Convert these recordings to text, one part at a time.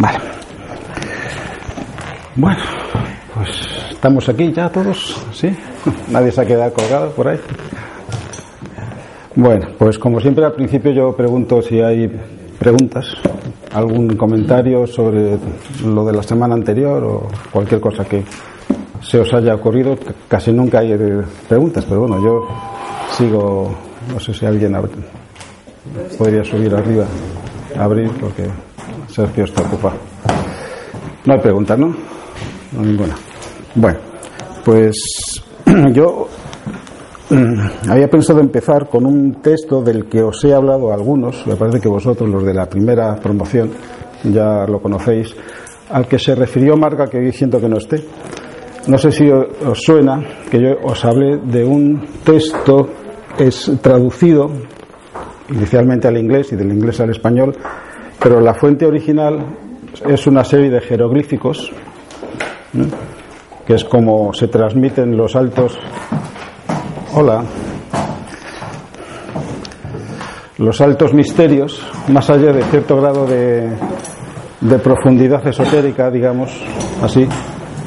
Vale. Bueno, pues estamos aquí ya todos, ¿sí? Nadie se ha quedado colgado por ahí. Bueno, pues como siempre al principio yo pregunto si hay preguntas, algún comentario sobre lo de la semana anterior o cualquier cosa que se os haya ocurrido. Casi nunca hay preguntas, pero bueno, yo sigo, no sé si alguien podría subir arriba, abrir, porque Sergio está ocupado. No hay preguntas, ¿no? No ninguna. Bueno, pues yo había pensado empezar con un texto del que os he hablado a algunos, me parece que vosotros, los de la primera promoción, ya lo conocéis, al que se refirió Marga, que hoy siento que no esté. No sé si os suena que yo os hablé de un texto es traducido inicialmente al inglés y del inglés al español, pero la fuente original es una serie de jeroglíficos que es como se transmiten los altos. Hola. Los altos misterios, más allá de cierto grado de, de profundidad esotérica, digamos así,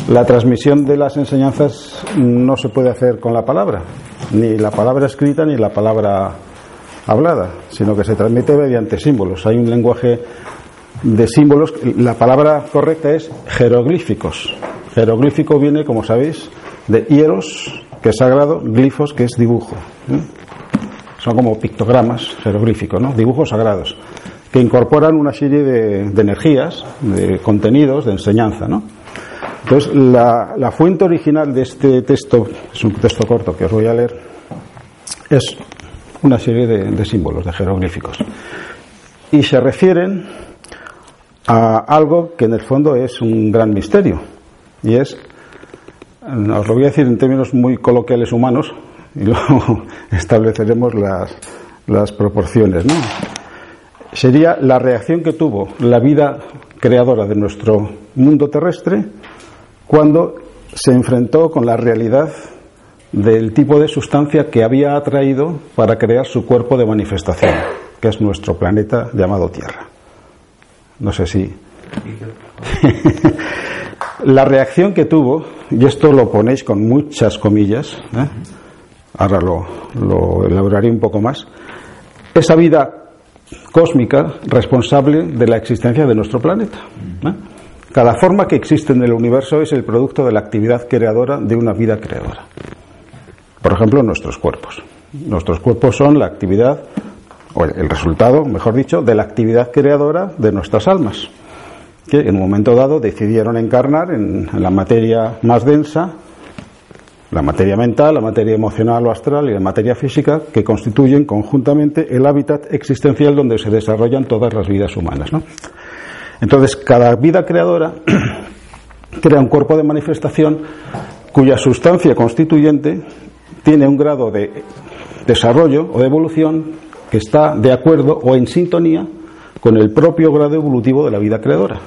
la transmisión de las enseñanzas no se puede hacer con la palabra, ni la palabra escrita ni la palabra hablada, sino que se transmite mediante símbolos. Hay un lenguaje de símbolos, la palabra correcta es jeroglíficos. Jeroglífico viene, como sabéis, de hieros, que es sagrado, glifos, que es dibujo. Son como pictogramas jeroglíficos, ¿no? Dibujos sagrados, que incorporan una serie de, energías, de contenidos, de enseñanza, ¿no? Entonces, la, fuente original de este texto, es un texto corto que os voy a leer, es una serie de símbolos, de jeroglíficos. Y se refieren a algo que en el fondo es un gran misterio y es, os lo voy a decir en términos muy coloquiales humanos y luego estableceremos las, las proporciones. ¿no? Sería la reacción que tuvo la vida creadora de nuestro mundo terrestre cuando se enfrentó con la realidad del tipo de sustancia que había atraído para crear su cuerpo de manifestación, que es nuestro planeta llamado Tierra. No sé si. La reacción que tuvo, y esto lo ponéis con muchas comillas, ¿eh? ahora lo, elaboraré un poco más, esa vida cósmica responsable de la existencia de nuestro planeta. ¿eh? Cada forma que existe en el universo es el producto de la actividad creadora de una vida creadora. Por ejemplo, nuestros cuerpos. Nuestros cuerpos son la actividad, o el resultado, mejor dicho, de la actividad creadora de nuestras almas que en un momento dado decidieron encarnar en, la materia más densa, la materia mental, la materia emocional o astral y la materia física, que constituyen conjuntamente el hábitat existencial donde se desarrollan todas las vidas humanas. Entonces, cada vida creadora crea un cuerpo de manifestación cuya sustancia constituyente tiene un grado de desarrollo o de evolución que está de acuerdo o en sintonía con el propio grado evolutivo de la vida creadora.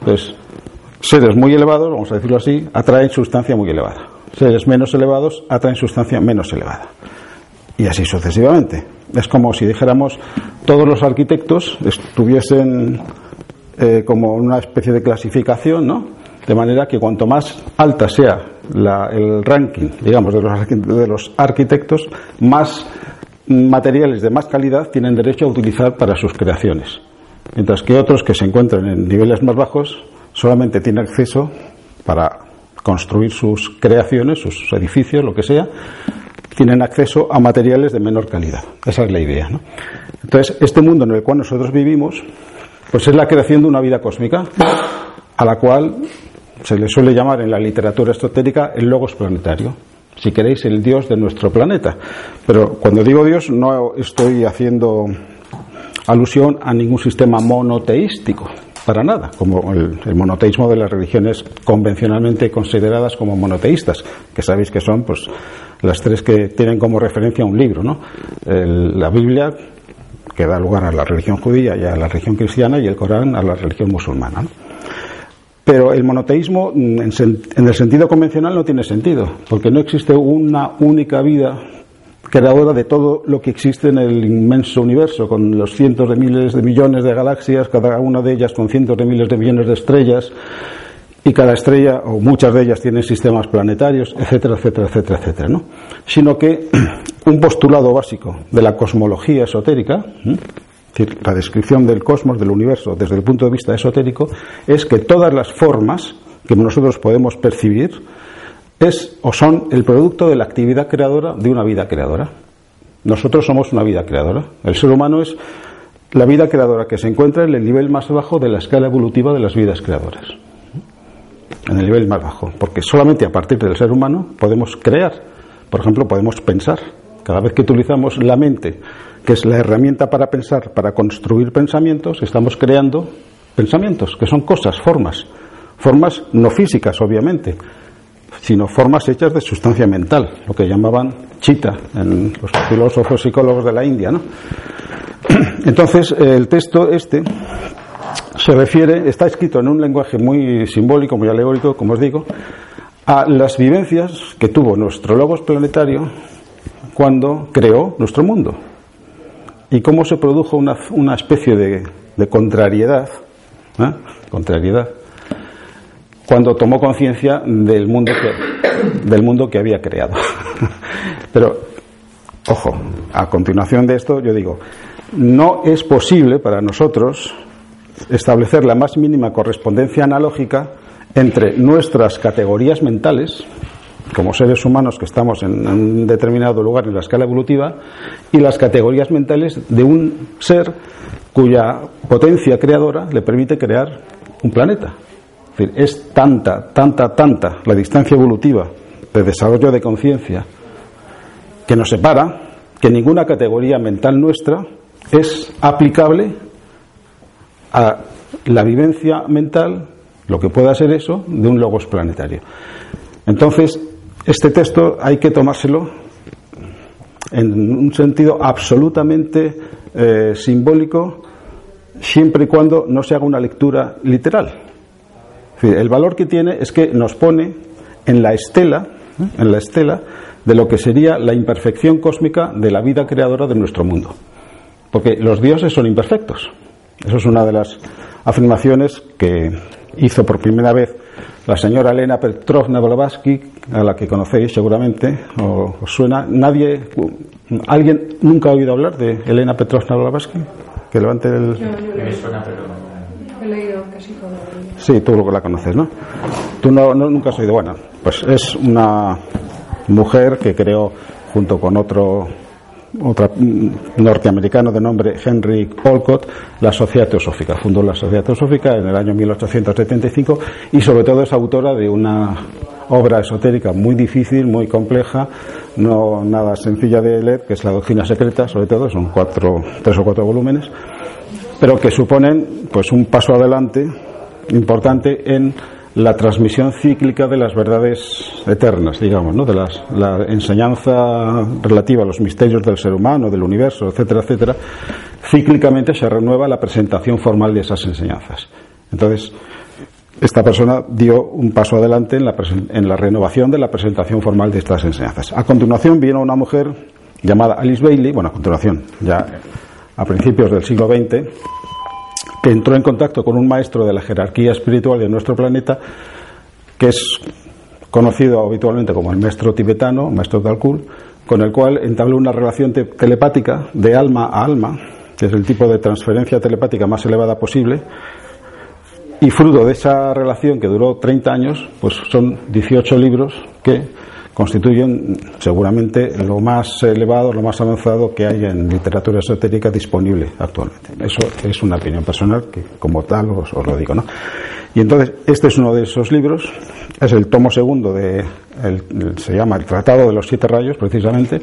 Entonces, seres muy elevados, vamos a decirlo así, atraen sustancia muy elevada. Seres menos elevados atraen sustancia menos elevada. Y así sucesivamente. Es como si dijéramos todos los arquitectos estuviesen eh, como una especie de clasificación, ¿no? De manera que cuanto más alta sea el ranking, digamos, de los, de los arquitectos, más materiales de más calidad tienen derecho a utilizar para sus creaciones, mientras que otros que se encuentran en niveles más bajos solamente tienen acceso para construir sus creaciones, sus edificios, lo que sea, tienen acceso a materiales de menor calidad. Esa es la idea. Entonces, este mundo en el cual nosotros vivimos, pues es la creación de una vida cósmica, a la cual se le suele llamar en la literatura esotérica el logos planetario si queréis, el Dios de nuestro planeta. Pero cuando digo Dios no estoy haciendo alusión a ningún sistema monoteístico, para nada, como el, monoteísmo de las religiones convencionalmente consideradas como monoteístas, que sabéis que son pues las tres que tienen como referencia un libro, ¿no? la Biblia, que da lugar a la religión judía y a la religión cristiana, y el Corán a la religión musulmana. Pero el monoteísmo, mm, en el sentido convencional, no tiene sentido, porque no existe una única vida creadora de todo lo que existe en el inmenso universo, con los cientos de miles de millones de galaxias, cada una de ellas con cientos de miles de millones de estrellas, y cada estrella, o muchas de ellas, tienen sistemas planetarios, etcétera, etcétera, etcétera, etcétera, ¿no? Sino que un postulado básico de la cosmología esotérica, es decir, la descripción del cosmos, del universo, desde el punto de vista esotérico, es que todas las formas que nosotros podemos percibir es o son el producto de la actividad creadora de una vida creadora. Nosotros somos una vida creadora. El ser humano es la vida creadora que se encuentra en el nivel más bajo de la escala evolutiva de las vidas creadoras. En el nivel más bajo. Porque solamente a partir del ser humano podemos crear. Por ejemplo, podemos pensar. Cada vez que utilizamos la mente, que es la herramienta para pensar, para construir pensamientos, estamos creando pensamientos, que son cosas, formas. Formas no físicas, obviamente, sino formas hechas de sustancia mental, lo que llamaban chita en los filósofos psicólogos de la India. Entonces, el texto este se refiere, está escrito en un lenguaje muy simbólico, muy alegórico, como os digo, a las vivencias que tuvo nuestro logos planetario cuando creó nuestro mundo y cómo se produjo una, una especie de, contrariedad, ¿eh? contrariedad cuando tomó conciencia del mundo que del mundo que había creado. Pero ojo, a continuación de esto yo digo, no es posible para nosotros establecer la más mínima correspondencia analógica entre nuestras categorías mentales como seres humanos que estamos en un determinado lugar en la escala evolutiva y las categorías mentales de un ser cuya potencia creadora le permite crear un planeta. Es tanta, tanta, tanta la distancia evolutiva de desarrollo de conciencia que nos separa que ninguna categoría mental nuestra es aplicable a la vivencia mental, lo que pueda ser eso, de un logos planetario. Entonces, este texto hay que tomárselo en un sentido absolutamente eh, simbólico, siempre y cuando no se haga una lectura literal. El valor que tiene es que nos pone en la estela, en la estela de lo que sería la imperfección cósmica de la vida creadora de nuestro mundo. Porque los dioses son imperfectos. Eso es una de las afirmaciones que hizo por primera vez la señora Elena Petrovna Blavatsky, a la que conocéis seguramente, o os suena. Nadie, ¿Alguien nunca ha oído hablar de Elena Petrovna Blavatsky? Que levante el. He leído casi todo. Sí, tú lo que la conoces, ¿no? Tú no, nunca has oído. Bueno, pues es una mujer que creó junto con otro otro norteamericano de nombre Henry Olcott, la Sociedad Teosófica. Fundó la Sociedad Teosófica en el año 1875 y sobre todo es autora de una obra esotérica muy difícil, muy compleja, no nada sencilla de leer, que es la Doctrina Secreta, sobre todo, son cuatro, tres o cuatro volúmenes, pero que suponen pues un paso adelante importante en la transmisión cíclica de las verdades eternas, digamos, ¿no? de las, la enseñanza relativa a los misterios del ser humano, del universo, etcétera, etcétera, cíclicamente se renueva la presentación formal de esas enseñanzas. Entonces, esta persona dio un paso adelante en la, en la renovación de la presentación formal de estas enseñanzas. A continuación vino una mujer llamada Alice Bailey, bueno, a continuación, ya a principios del siglo XX, que entró en contacto con un maestro de la jerarquía espiritual de nuestro planeta, que es conocido habitualmente como el maestro tibetano, maestro Dalkul, con el cual entabló una relación telepática de alma a alma, que es el tipo de transferencia telepática más elevada posible, y fruto de esa relación que duró 30 años, pues son 18 libros que constituyen seguramente lo más elevado, lo más avanzado que hay en literatura esotérica disponible actualmente. Eso es una opinión personal que como tal os, lo digo, ¿no? Y entonces este es uno de esos libros, es el tomo segundo de, se llama el Tratado de los Siete Rayos, precisamente,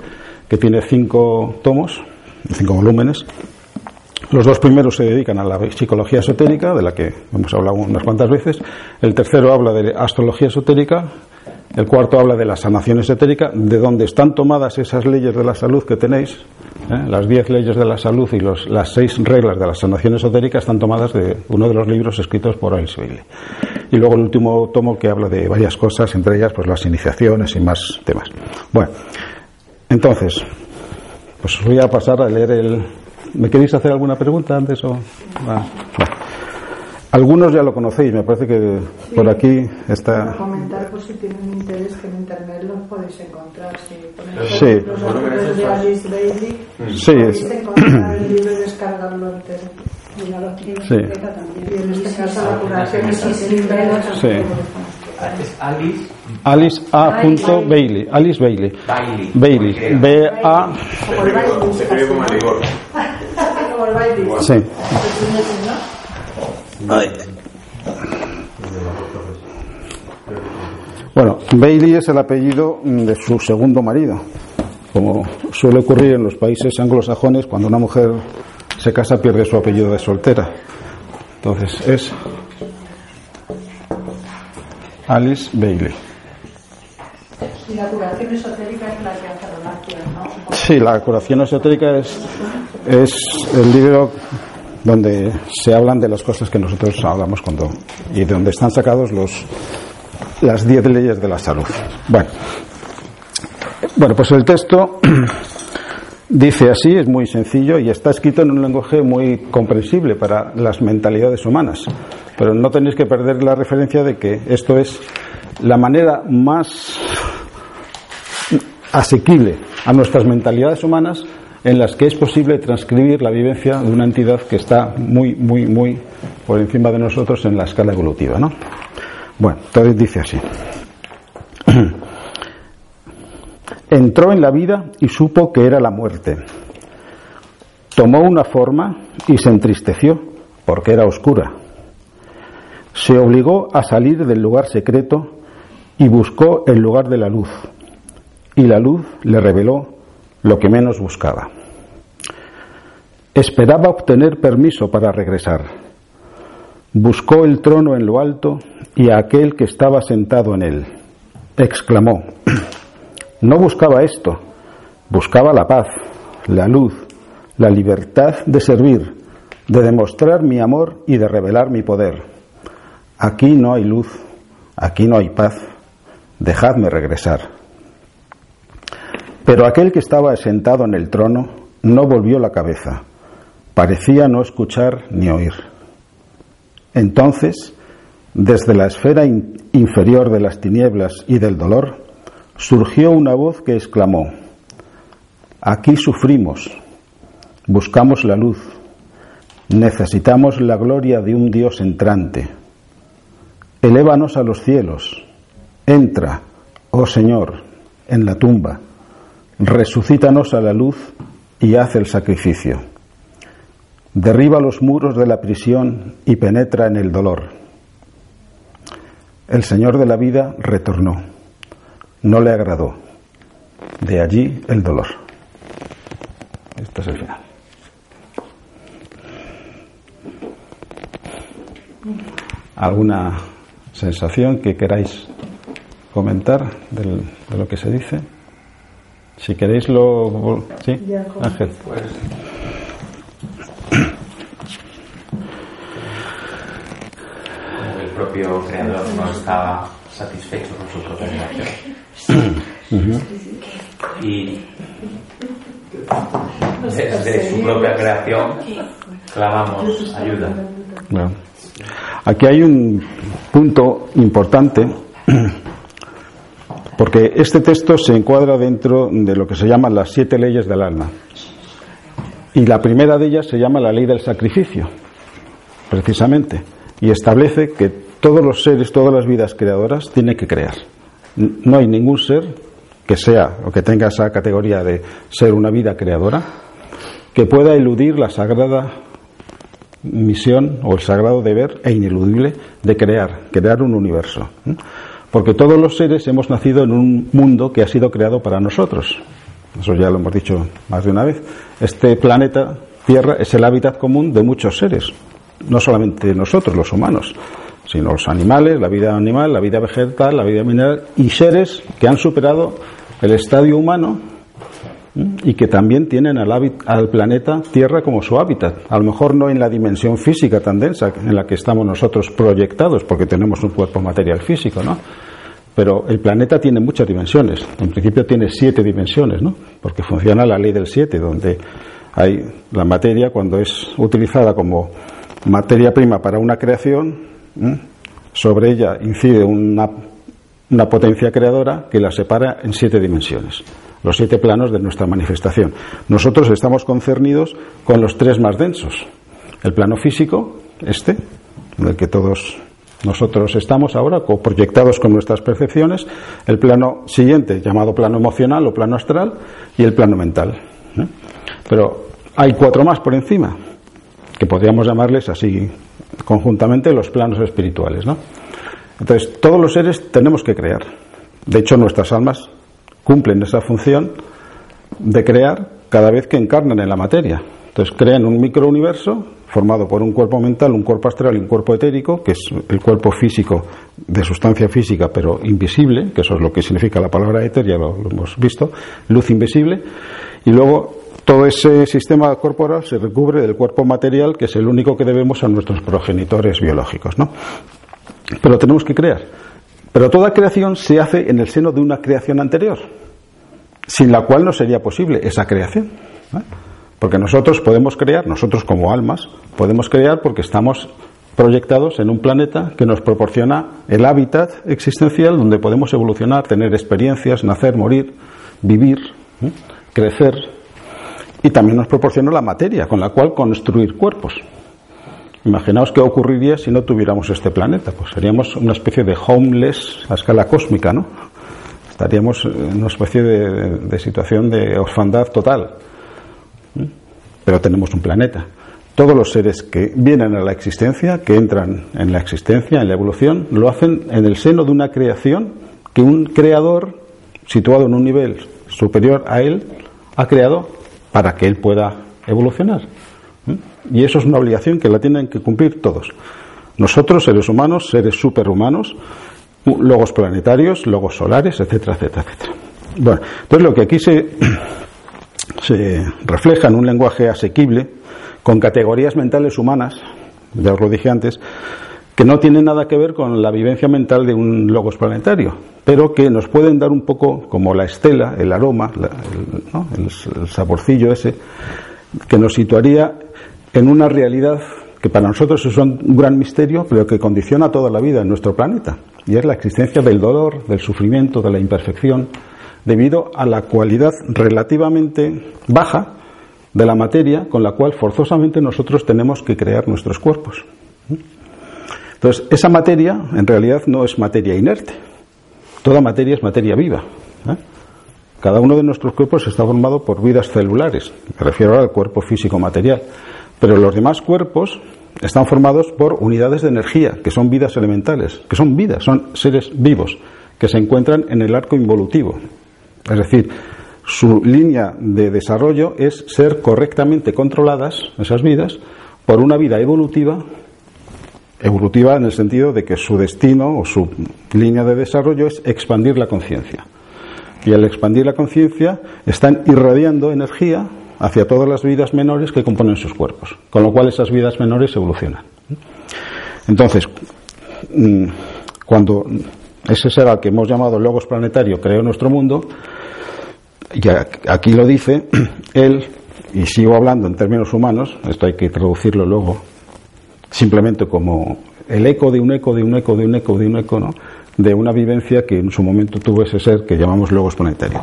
que tiene cinco tomos, cinco volúmenes. Los dos primeros se dedican a la psicología esotérica, de la que hemos hablado unas cuantas veces. El tercero habla de astrología esotérica, el cuarto habla de la sanación esotérica, de donde están tomadas esas leyes de la salud que tenéis. ¿eh? Las diez leyes de la salud y los, las seis reglas de la sanación esotérica están tomadas de uno de los libros escritos por Alice Bailey. Y luego el último tomo que habla de varias cosas, entre ellas pues las iniciaciones y más temas. Bueno, entonces, pues voy a pasar a leer el. ¿Me queréis hacer alguna pregunta antes o.? Ah, Algunos ya lo conocéis, me parece que por aquí está. comentar por si tienen interés que en internet los podéis encontrar. Si ponéis sí. los artículos de Alice Bailey, sí, podéis es... encontrar el libro y descargarlo entero. Sí. Y en este caso la curación es Sí. Alice. Alice A. Bailey. Alice Bailey. Bailey. Bailey. B A. Se escribe como el rigor. Bueno, Bailey es el apellido de su segundo marido. Como suele ocurrir en los países anglosajones, cuando una mujer se casa pierde su apellido de soltera. Entonces es Alice Bailey. Y la curación esotérica es la que hace ¿no? Sí, la curación esotérica es, es el libro donde se hablan de las cosas que nosotros hablamos cuando y de donde están sacados los las diez leyes de la salud. Bueno, bueno, pues el texto dice así, es muy sencillo y está escrito en un lenguaje muy comprensible para las mentalidades humanas. Pero no tenéis que perder la referencia de que esto es la manera más asequible a nuestras mentalidades humanas en las que es posible transcribir la vivencia de una entidad que está muy, muy, muy por encima de nosotros en la escala evolutiva. ¿no? Bueno, entonces dice así. Entró en la vida y supo que era la muerte. Tomó una forma y se entristeció porque era oscura. Se obligó a salir del lugar secreto y buscó el lugar de la luz. Y la luz le reveló lo que menos buscaba. Esperaba obtener permiso para regresar. Buscó el trono en lo alto y a aquel que estaba sentado en él. Exclamó, no buscaba esto, buscaba la paz, la luz, la libertad de servir, de demostrar mi amor y de revelar mi poder. Aquí no hay luz, aquí no hay paz, dejadme regresar. Pero aquel que estaba sentado en el trono no volvió la cabeza, parecía no escuchar ni oír. Entonces, desde la esfera inferior de las tinieblas y del dolor, surgió una voz que exclamó, Aquí sufrimos, buscamos la luz, necesitamos la gloria de un Dios entrante. Elévanos a los cielos, entra, oh Señor, en la tumba resucítanos a la luz y haz el sacrificio. Derriba los muros de la prisión y penetra en el dolor. El Señor de la vida retornó. No le agradó. De allí el dolor. Este es el final. ¿Alguna sensación que queráis comentar de lo que se dice? Si queréis lo... ¿Sí? Ángel. Pues, el propio creador no estaba satisfecho con su propia creación. Y desde su propia creación clamamos ayuda. Aquí hay un punto importante porque este texto se encuadra dentro de lo que se llaman las siete leyes del alma. Y la primera de ellas se llama la ley del sacrificio, precisamente, y establece que todos los seres, todas las vidas creadoras tienen que crear. No hay ningún ser que sea o que tenga esa categoría de ser una vida creadora que pueda eludir la sagrada misión o el sagrado deber e ineludible de crear, crear un universo. Porque todos los seres hemos nacido en un mundo que ha sido creado para nosotros. Eso ya lo hemos dicho más de una vez. Este planeta Tierra es el hábitat común de muchos seres. No solamente nosotros, los humanos, sino los animales, la vida animal, la vida vegetal, la vida mineral y seres que han superado el estadio humano y que también tienen al, al, planeta Tierra como su hábitat. A lo mejor no en la dimensión física tan densa en la que estamos nosotros proyectados, porque tenemos un cuerpo material físico, ¿no? Pero el planeta tiene muchas dimensiones. En principio tiene siete dimensiones, ¿no? Porque funciona la ley del siete, donde hay la materia, cuando es utilizada como materia prima para una creación, sobre ella incide una, una potencia creadora que la separa en siete dimensiones, los siete planos de nuestra manifestación. Nosotros estamos concernidos con los tres más densos. El plano físico, este, en el que todos nosotros estamos ahora proyectados con nuestras percepciones, el plano siguiente, llamado plano emocional o plano astral, y el plano mental. ¿eh? Pero hay cuatro más por encima, que podríamos llamarles así conjuntamente los planos espirituales. ¿no? Entonces, todos los seres tenemos que crear. De hecho, nuestras almas cumplen esa función de crear cada vez que encarnan en la materia. Entonces, crean un microuniverso formado por un cuerpo mental, un cuerpo astral y un cuerpo etérico, que es el cuerpo físico de sustancia física pero invisible, que eso es lo que significa la palabra éter, ya lo, hemos visto, luz invisible, y luego todo ese sistema corporal se recubre del cuerpo material, que es el único que debemos a nuestros progenitores biológicos, ¿no? Pero tenemos que crear. Pero toda creación se hace en el seno de una creación anterior, sin la cual no sería posible esa creación. Porque nosotros podemos crear, nosotros como almas, podemos crear porque estamos proyectados en un planeta que nos proporciona el hábitat existencial donde podemos evolucionar, tener experiencias, nacer, morir, vivir, crecer. Y también nos proporciona la materia con la cual construir cuerpos. Imaginaos qué ocurriría si no tuviéramos este planeta. Pues seríamos una especie de homeless a escala cósmica, ¿no? Estaríamos en una especie de situación de orfandad total pero tenemos un planeta. Todos los seres que vienen a la existencia, que entran en la existencia, en la evolución, lo hacen en el seno de una creación que un creador situado en un nivel superior a él ha creado para que él pueda evolucionar. Y eso es una obligación que la tienen que cumplir todos. Nosotros, seres humanos, seres superhumanos, logos planetarios, logos solares, etcétera, etcétera, etcétera. Bueno, entonces lo que aquí se se refleja en un lenguaje asequible, con categorías mentales humanas, ya os lo dije antes, que no tienen nada que ver con la vivencia mental de un logos planetario, pero que nos pueden dar un poco como la estela, el aroma, el, saborcillo ese, que nos situaría en una realidad que para nosotros es un gran misterio, pero que condiciona toda la vida en nuestro planeta, y es la existencia del dolor, del sufrimiento, de la imperfección, debido a la cualidad relativamente baja de la materia con la cual forzosamente nosotros tenemos que crear nuestros cuerpos. Entonces, esa materia en realidad no es materia inerte. Toda materia es materia viva. ¿eh? Cada uno de nuestros cuerpos está formado por vidas celulares. Me refiero al cuerpo físico material. Pero los demás cuerpos están formados por unidades de energía, que son vidas elementales, que son vidas, son seres vivos, que se encuentran en el arco involutivo. Es decir, su línea de desarrollo es ser correctamente controladas, esas vidas, por una vida evolutiva, evolutiva en el sentido de que su destino o su línea de desarrollo es expandir la conciencia. Y al expandir la conciencia están irradiando energía hacia todas las vidas menores que componen sus cuerpos, con lo cual esas vidas menores evolucionan. Entonces, mm, cuando ese ser al que hemos llamado Logos Planetario creó nuestro mundo, y aquí lo dice, él, y sigo hablando en términos humanos, esto hay que traducirlo luego, simplemente como el eco de un eco, de un eco, de un eco, de un eco, ¿no? de una vivencia que en su momento tuvo ese ser que llamamos Logos Planetario.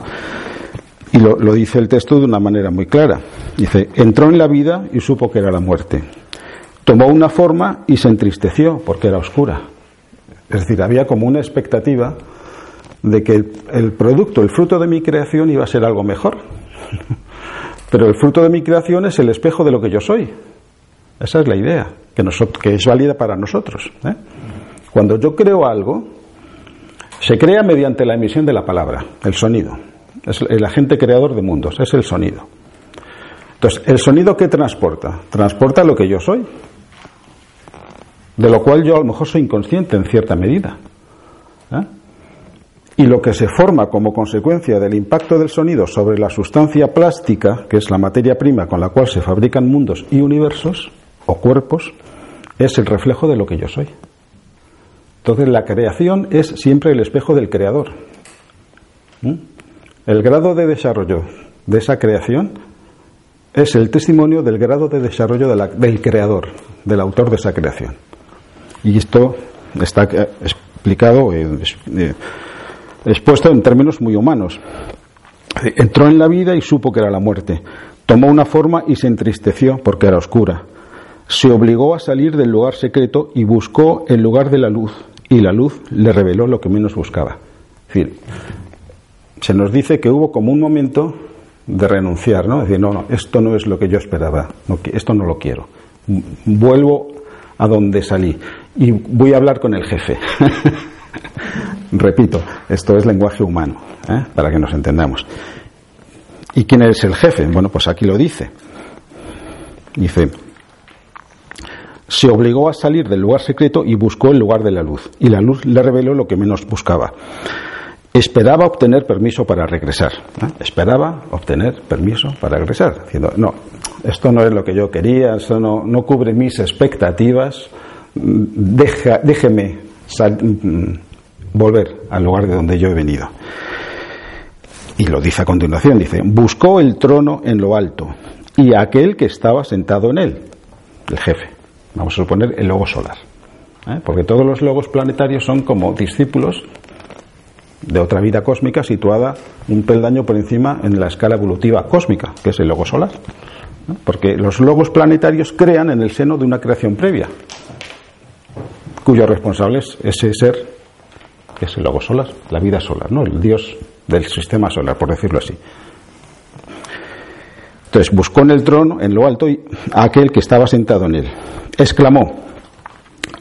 Y lo, dice el texto de una manera muy clara. Dice, entró en la vida y supo que era la muerte. Tomó una forma y se entristeció porque era oscura. Es decir, había como una expectativa de que el, producto, el fruto de mi creación iba a ser algo mejor. Pero el fruto de mi creación es el espejo de lo que yo soy. Esa es la idea, que, que es válida para nosotros. ¿eh? Cuando yo creo algo, se crea mediante la emisión de la palabra, el sonido. Es el agente creador de mundos, es el sonido. Entonces, ¿el sonido qué transporta? Transporta lo que yo soy de lo cual yo a lo mejor soy inconsciente en cierta medida. ¿eh? Y lo que se forma como consecuencia del impacto del sonido sobre la sustancia plástica, que es la materia prima con la cual se fabrican mundos y universos o cuerpos, es el reflejo de lo que yo soy. Entonces la creación es siempre el espejo del creador. ¿Mm? El grado de desarrollo de esa creación es el testimonio del grado de desarrollo del creador, del autor de esa creación. Y esto está explicado, eh, eh, expuesto en términos muy humanos. Entró en la vida y supo que era la muerte. Tomó una forma y se entristeció porque era oscura. Se obligó a salir del lugar secreto y buscó el lugar de la luz. Y la luz le reveló lo que menos buscaba. Se nos dice que hubo como un momento de renunciar, ¿no? Decir, no, no, esto no es lo que yo esperaba, esto no lo quiero. Vuelvo a donde salí y voy a hablar con el jefe. Repito, esto es lenguaje humano, ¿eh? para que nos entendamos. ¿Y quién es el jefe? Bueno, pues aquí lo dice. Dice, se obligó a salir del lugar secreto y buscó el lugar de la luz. Y la luz le reveló lo que menos buscaba. Esperaba obtener permiso para regresar. Esperaba obtener permiso para regresar. Diciendo, no, esto no es lo que yo quería, esto no, no cubre mis expectativas, deja, déjeme mm, volver al lugar de donde yo he venido. Y lo dice a continuación, dice, buscó el trono en lo alto y aquel que estaba sentado en él, el jefe. Vamos a suponer el logo solar. ¿eh? Porque todos los logos planetarios son como discípulos de otra vida cósmica situada un peldaño por encima en la escala evolutiva cósmica, que es el logo solar. Porque los logos planetarios crean en el seno de una creación previa, cuyo responsable es ese ser, que es el logo solar, la vida solar, ¿no? el dios del sistema solar, por decirlo así. Entonces buscó en el trono, en lo alto, a aquel que estaba sentado en él. Exclamó,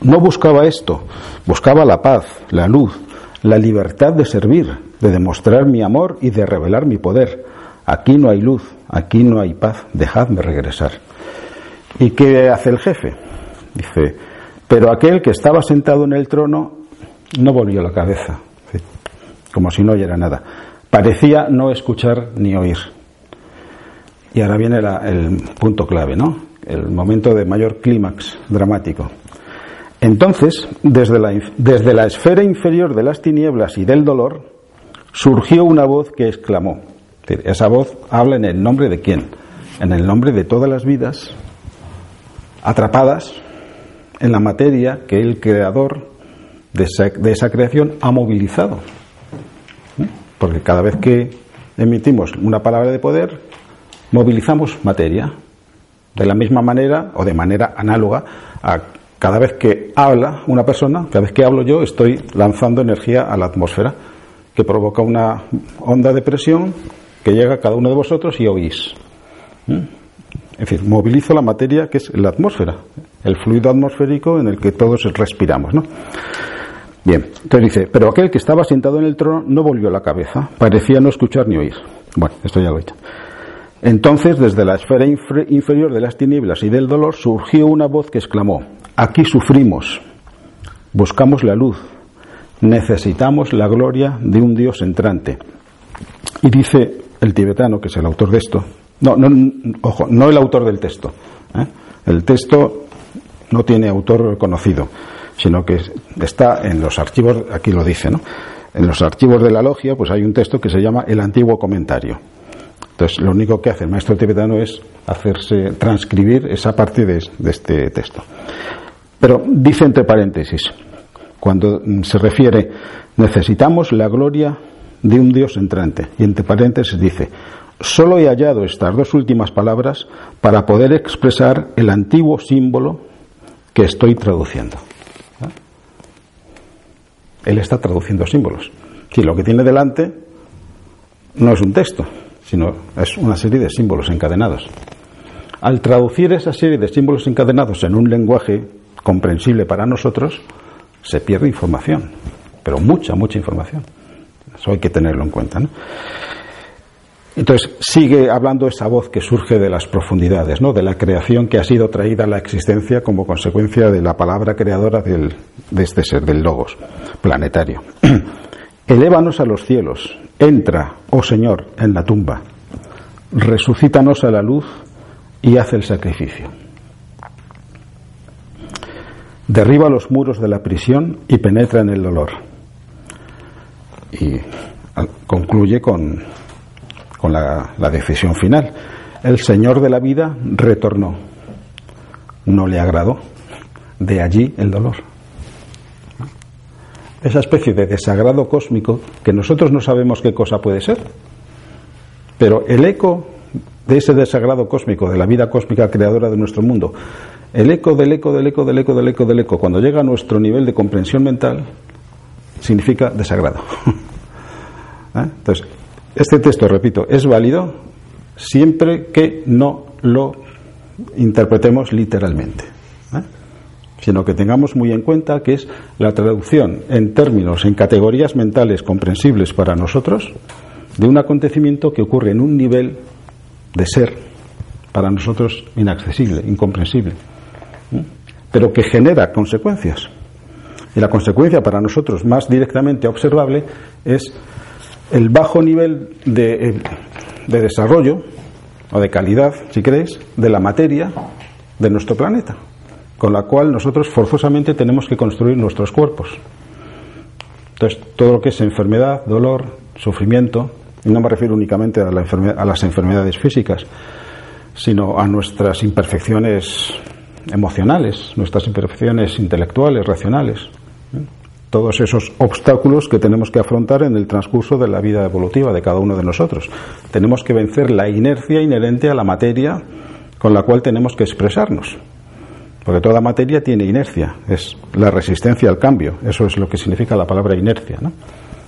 no buscaba esto, buscaba la paz, la luz, la libertad de servir, de demostrar mi amor y de revelar mi poder. Aquí no hay luz, aquí no hay paz, dejadme regresar. ¿Y qué hace el jefe? Dice, pero aquel que estaba sentado en el trono no volvió la cabeza, como si no oyera nada. Parecía no escuchar ni oír. Y ahora viene el punto clave, ¿no? El momento de mayor clímax dramático. Entonces, desde la, desde la esfera inferior de las tinieblas y del dolor, surgió una voz que exclamó. Esa voz habla en el nombre de quién? En el nombre de todas las vidas atrapadas en la materia que el creador de esa, creación ha movilizado. ¿Eh? Porque cada vez que emitimos una palabra de poder, movilizamos materia. De la misma manera o de manera análoga a cada vez que habla una persona, cada vez que hablo yo, estoy lanzando energía a la atmósfera, que provoca una onda de presión que llega a cada uno de vosotros y oís. ¿Mm? En fin, movilizo la materia que es la atmósfera, el fluido atmosférico en el que todos respiramos. ¿no? Bien, entonces dice, pero aquel que estaba sentado en el trono no volvió la cabeza, parecía no escuchar ni oír. Bueno, esto ya lo he dicho. Entonces, desde la esfera inferior de las tinieblas y del dolor, surgió una voz que exclamó, Aquí sufrimos, buscamos la luz, necesitamos la gloria de un Dios entrante. Y dice el tibetano, que es el autor de esto, no, no ojo, no el autor del texto. ¿eh? El texto no tiene autor conocido, sino que está en los archivos, aquí lo dice, ¿no? En los archivos de la logia, pues hay un texto que se llama el antiguo comentario. Entonces, lo único que hace el maestro tibetano es hacerse transcribir esa parte de este texto. Pero dice entre paréntesis, cuando se refiere, necesitamos la gloria de un Dios entrante. Y entre paréntesis dice, solo he hallado estas dos últimas palabras para poder expresar el antiguo símbolo que estoy traduciendo. ¿Ah? Él está traduciendo símbolos. Si lo que tiene delante no es un texto, sino es una serie de símbolos encadenados. Al traducir esa serie de símbolos encadenados en un lenguaje comprensible para nosotros, se pierde información, pero mucha, mucha información. Eso hay que tenerlo en cuenta. Entonces sigue hablando esa voz que surge de las profundidades, ¿no? de la creación que ha sido traída a la existencia como consecuencia de la palabra creadora del, de este ser, del logos planetario. Elévanos a los cielos, entra, oh Señor, en la tumba, resucítanos a la luz y haz el sacrificio. derriba los muros de la prisión y penetra en el dolor. Y concluye con, con la, la decisión final. El Señor de la vida retornó. No le agradó. De allí el dolor. Esa especie de desagrado cósmico que nosotros no sabemos qué cosa puede ser, pero el eco de ese desagrado cósmico, de la vida cósmica creadora de nuestro mundo, el eco del eco del eco del eco del eco del eco, cuando llega a nuestro nivel de comprensión mental, significa desagrado. ¿Eh? Entonces, este texto, repito, es válido siempre que no lo interpretemos literalmente. Sino que tengamos muy en cuenta que es la traducción en términos, en categorías mentales comprensibles para nosotros, de un acontecimiento que ocurre en un nivel de ser para nosotros inaccesible, incomprensible, pero que genera consecuencias. Y la consecuencia para nosotros más directamente observable es el bajo nivel de, de desarrollo o de calidad, si queréis, de la materia de nuestro planeta, con la cual nosotros forzosamente tenemos que construir nuestros cuerpos. Entonces, todo lo que es enfermedad, dolor, sufrimiento, y no me refiero únicamente a, a las enfermedades físicas, sino a nuestras imperfecciones emocionales, nuestras imperfecciones intelectuales, racionales. ¿eh? Todos esos obstáculos que tenemos que afrontar en el transcurso de la vida evolutiva de cada uno de nosotros. Tenemos que vencer la inercia inherente a la materia con la cual tenemos que expresarnos. Porque toda materia tiene inercia, es la resistencia al cambio. Eso es lo que significa la palabra inercia. ¿no?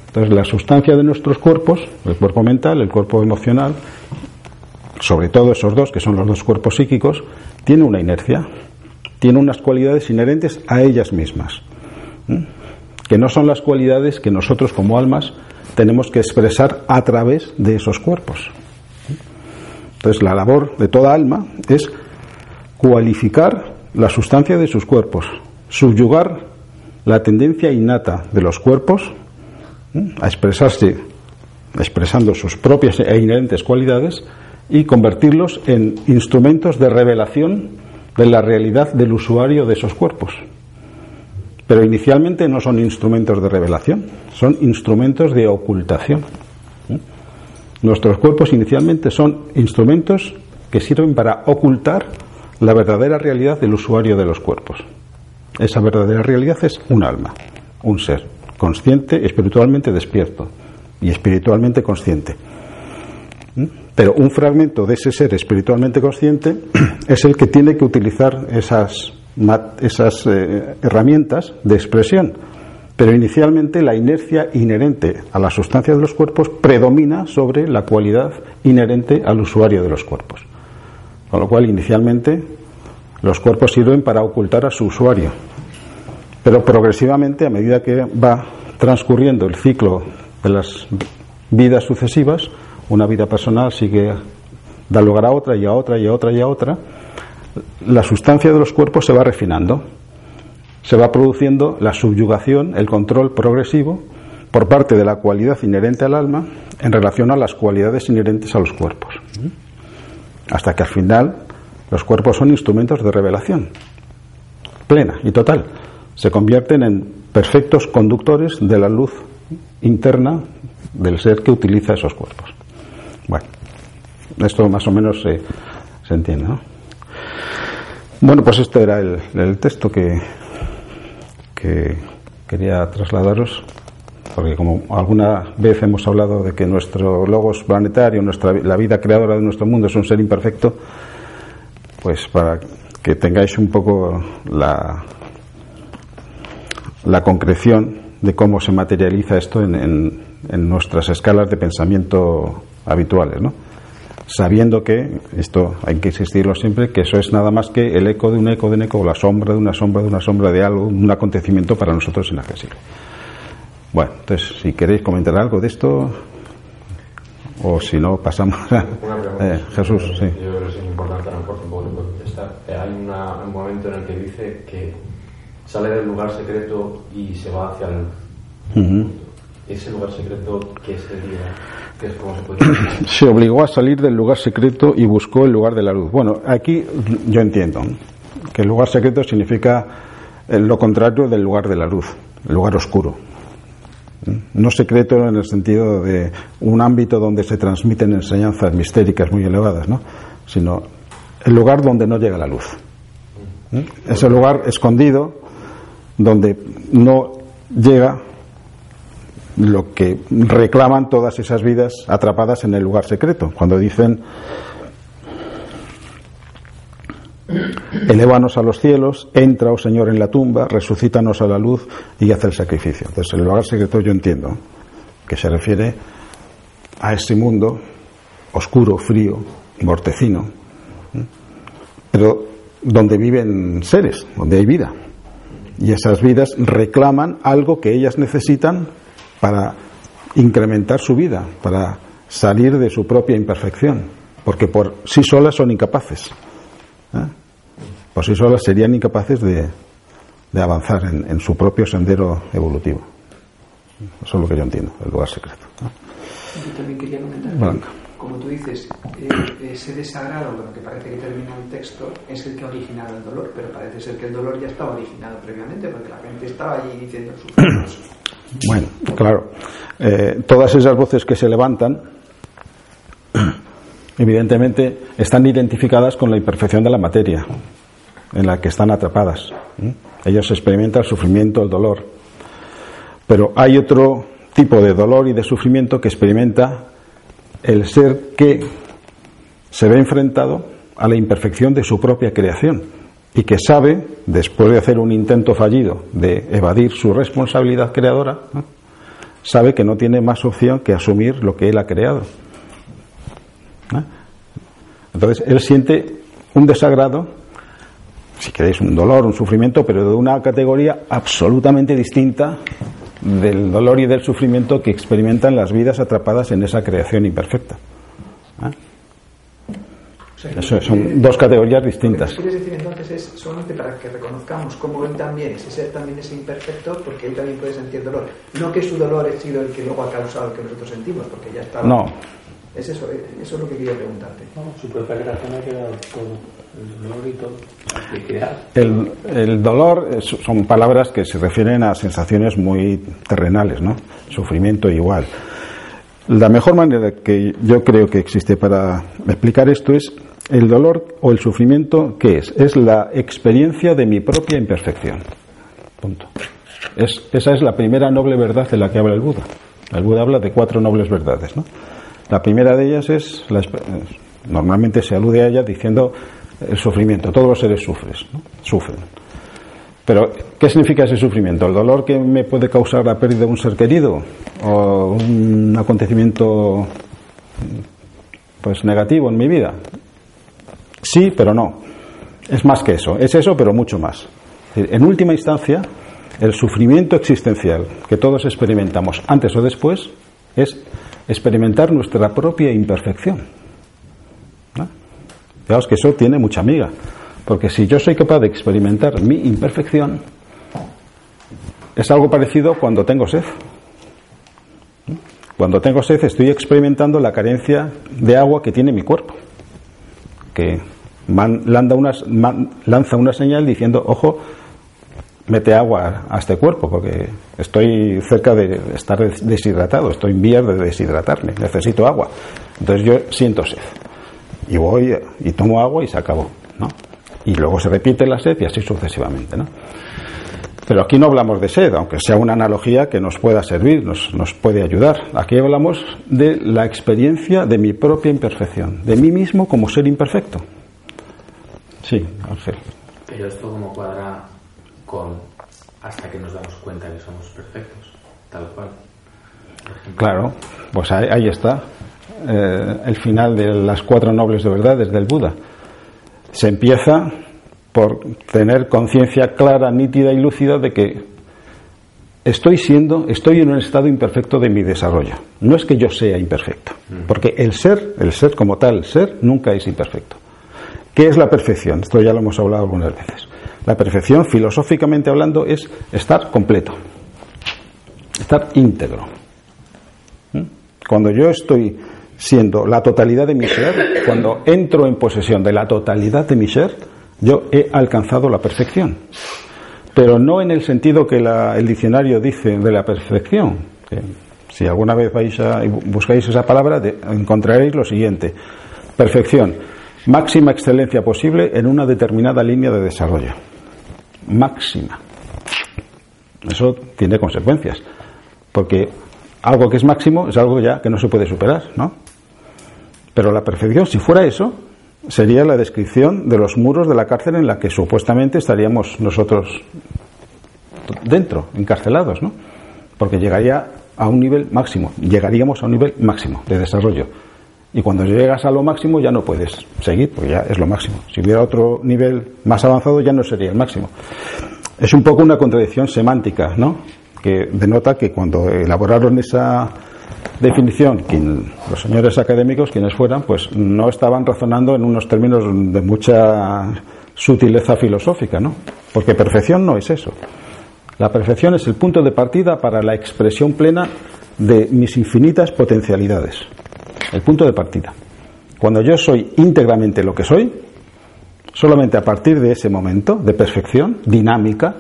Entonces, la sustancia de nuestros cuerpos, el cuerpo mental, el cuerpo emocional, sobre todo esos dos, que son los dos cuerpos psíquicos, tiene una inercia, tiene unas cualidades inherentes a ellas mismas, que no son las cualidades que nosotros como almas tenemos que expresar a través de esos cuerpos. Entonces, la labor de toda alma es cualificar la sustancia de sus cuerpos, subyugar la tendencia innata de los cuerpos a expresarse expresando sus propias e inherentes cualidades y convertirlos en instrumentos de revelación de la realidad del usuario de esos cuerpos. Pero inicialmente no son instrumentos de revelación, son instrumentos de ocultación. Nuestros cuerpos inicialmente son instrumentos que sirven para ocultar la verdadera realidad del usuario de los cuerpos. Esa verdadera realidad es un alma, un ser consciente, espiritualmente despierto y espiritualmente consciente. ¿Mm? Pero un fragmento de ese ser espiritualmente consciente es el que tiene que utilizar esas, eh, herramientas de expresión. Pero inicialmente la inercia inherente a la sustancia de los cuerpos predomina sobre la cualidad inherente al usuario de los cuerpos. Con lo cual, inicialmente, los cuerpos sirven para ocultar a su usuario, pero progresivamente, a medida que va transcurriendo el ciclo de las vidas sucesivas, una vida personal sigue da lugar a otra y a otra y a otra y a otra, la sustancia de los cuerpos se va refinando, se va produciendo la subyugación, el control progresivo por parte de la cualidad inherente al alma en relación a las cualidades inherentes a los cuerpos. Hasta que al final los cuerpos son instrumentos de revelación plena y total se convierten en perfectos conductores de la luz interna del ser que utiliza esos cuerpos. Bueno, esto más o menos se, se entiende, ¿no? Bueno, pues este era el, texto que, que quería trasladaros, porque como alguna vez hemos hablado de que nuestro logos planetario, nuestra, la vida creadora de nuestro mundo es un ser imperfecto, pues para que tengáis un poco la, la concreción de cómo se materializa esto en, nuestras escalas de pensamiento habituales, ¿no? sabiendo que, esto hay que insistirlo siempre, que eso es nada más que el eco de un eco de un eco, o la sombra de una sombra de una sombra de algo, un acontecimiento para nosotros inaccesible. Bueno, entonces, si queréis comentar algo de esto, o si no, pasamos a eh, Jesús. Sí. Yo creo que es importante, Hay un momento en el que dice que sale del lugar secreto y se va hacia el ese lugar secreto que sería que es como se puede se obligó a salir del lugar secreto y buscó el lugar de la luz bueno aquí yo entiendo que el lugar secreto significa lo contrario del lugar de la luz, el lugar oscuro. No secreto en el sentido de un ámbito donde se transmiten enseñanzas mistéricas muy elevadas, ¿no? sino el lugar donde no llega la luz. Es el lugar escondido donde no llega lo que reclaman todas esas vidas atrapadas en el lugar secreto. Cuando dicen Elévanos a los cielos, entra, oh Señor, en la tumba, resucítanos a la luz y haz el sacrificio. Entonces, el lugar secreto yo entiendo que se refiere a ese mundo oscuro, frío, mortecino, pero donde viven seres, donde hay vida. Y esas vidas reclaman algo que ellas necesitan para incrementar su vida, para salir de su propia imperfección, porque por sí solas son incapaces. ¿eh? Por sí solas serían incapaces de, avanzar en, su propio sendero evolutivo. Eso es lo que yo entiendo, el lugar secreto. Yo también quería comentar, como tú dices, eh, ese desagrado con lo que parece que termina el texto es el que ha originado el dolor, pero parece ser que el dolor ya estaba originado previamente, porque la gente estaba allí diciendo sus Bueno, claro. Eh, todas esas voces que se levantan, evidentemente, están identificadas con la imperfección de la materia en la que están atrapadas. Ellos experimentan el sufrimiento, el dolor. Pero hay otro tipo de dolor y de sufrimiento que experimenta el ser que se ve enfrentado a la imperfección de su propia creación y que sabe, después de hacer un intento fallido de evadir su responsabilidad creadora, sabe que no tiene más opción que asumir lo que él ha creado. Entonces, él siente un desagrado si queréis, un dolor, un sufrimiento, pero de una categoría absolutamente distinta del dolor y del sufrimiento que experimentan las vidas atrapadas en esa creación imperfecta. ¿Ah? Eso, son dos categorías distintas. Lo que quieres decir entonces es solamente para que reconozcamos cómo él también, ese ser también es imperfecto, porque él también puede sentir dolor. No que su dolor ha sido el que luego ha causado el que nosotros sentimos, porque ya está. No. Es eso, eso es lo que quería preguntarte. su propia creación ha quedado todo. El, el dolor son palabras que se refieren a sensaciones muy terrenales, ¿no? Sufrimiento igual. La mejor manera que yo creo que existe para explicar esto es el dolor o el sufrimiento, ¿qué es? Es la experiencia de mi propia imperfección. Punto. Es, esa es la primera noble verdad de la que habla el Buda. El Buda habla de cuatro nobles verdades. ¿no? La primera de ellas es, la, normalmente se alude a ella diciendo el sufrimiento. Todos los seres sufren, sufren. Pero, ¿qué significa ese sufrimiento? ¿El dolor que me puede causar la pérdida de un ser querido? ¿O un acontecimiento pues negativo en mi vida? Sí, pero no. Es más que eso. Es eso, pero mucho más. En última instancia, el sufrimiento existencial que todos experimentamos antes o después es experimentar nuestra propia imperfección. Fijaos que eso tiene mucha amiga, porque si yo soy capaz de experimentar mi imperfección, es algo parecido cuando tengo sed. Cuando tengo sed estoy experimentando la carencia de agua que tiene mi cuerpo, que lanza una, lanza una señal diciendo, ojo, mete agua a este cuerpo, porque estoy cerca de estar deshidratado, estoy en vías de deshidratarme, necesito agua. Entonces yo siento sed y voy y tomo agua y se acabó, ¿no? Y luego se repite la sed y así sucesivamente, ¿no? Pero aquí no hablamos de sed, aunque sea una analogía que nos pueda servir, nos, nos puede ayudar. Aquí hablamos de la experiencia de mi propia imperfección, de mí mismo como ser imperfecto. Sí, Ángel. Pero esto como cuadra con hasta que nos damos cuenta que somos perfectos, tal cual. Claro, pues ahí está. Eh, el final de las cuatro nobles de verdad desde el Buda. Se empieza por tener conciencia clara, nítida y lúcida de que estoy siendo, estoy en un estado imperfecto de mi desarrollo. No es que yo sea imperfecto, porque el ser, el ser como tal, el ser nunca es imperfecto. ¿Qué es la perfección? Esto ya lo hemos hablado algunas veces. La perfección, filosóficamente hablando, es estar completo, estar íntegro. ¿Mm? Cuando yo estoy siendo la totalidad de mi ser, cuando entro en posesión de la totalidad de mi ser, yo he alcanzado la perfección. pero no en el sentido que el diccionario dice de la perfección. si alguna vez vais a, buscáis esa palabra, encontraréis lo siguiente: perfección, máxima excelencia posible en una determinada línea de desarrollo. Máxima. Eso tiene consecuencias, porque algo que es máximo es algo ya que no se puede superar, ¿no? Pero la perfección, si fuera eso, sería la descripción de los muros de la cárcel en la que supuestamente estaríamos nosotros dentro, encarcelados, ¿no? Porque llegaría a un nivel máximo, llegaríamos a un nivel máximo de desarrollo. Y cuando llegas a lo máximo ya no puedes seguir, porque ya es lo máximo. Si hubiera otro nivel más avanzado ya no sería el máximo. Es un poco una contradicción semántica, ¿no? Que denota que cuando elaboraron esa definición, los señores académicos, quienes fueran, pues no estaban razonando en unos términos de mucha sutileza filosófica, ¿no? Porque perfección no es eso. La perfección es el punto de partida para la expresión plena de mis infinitas potencialidades. El punto de partida. Cuando yo soy íntegramente lo que soy, solamente a partir de ese momento de perfección dinámica,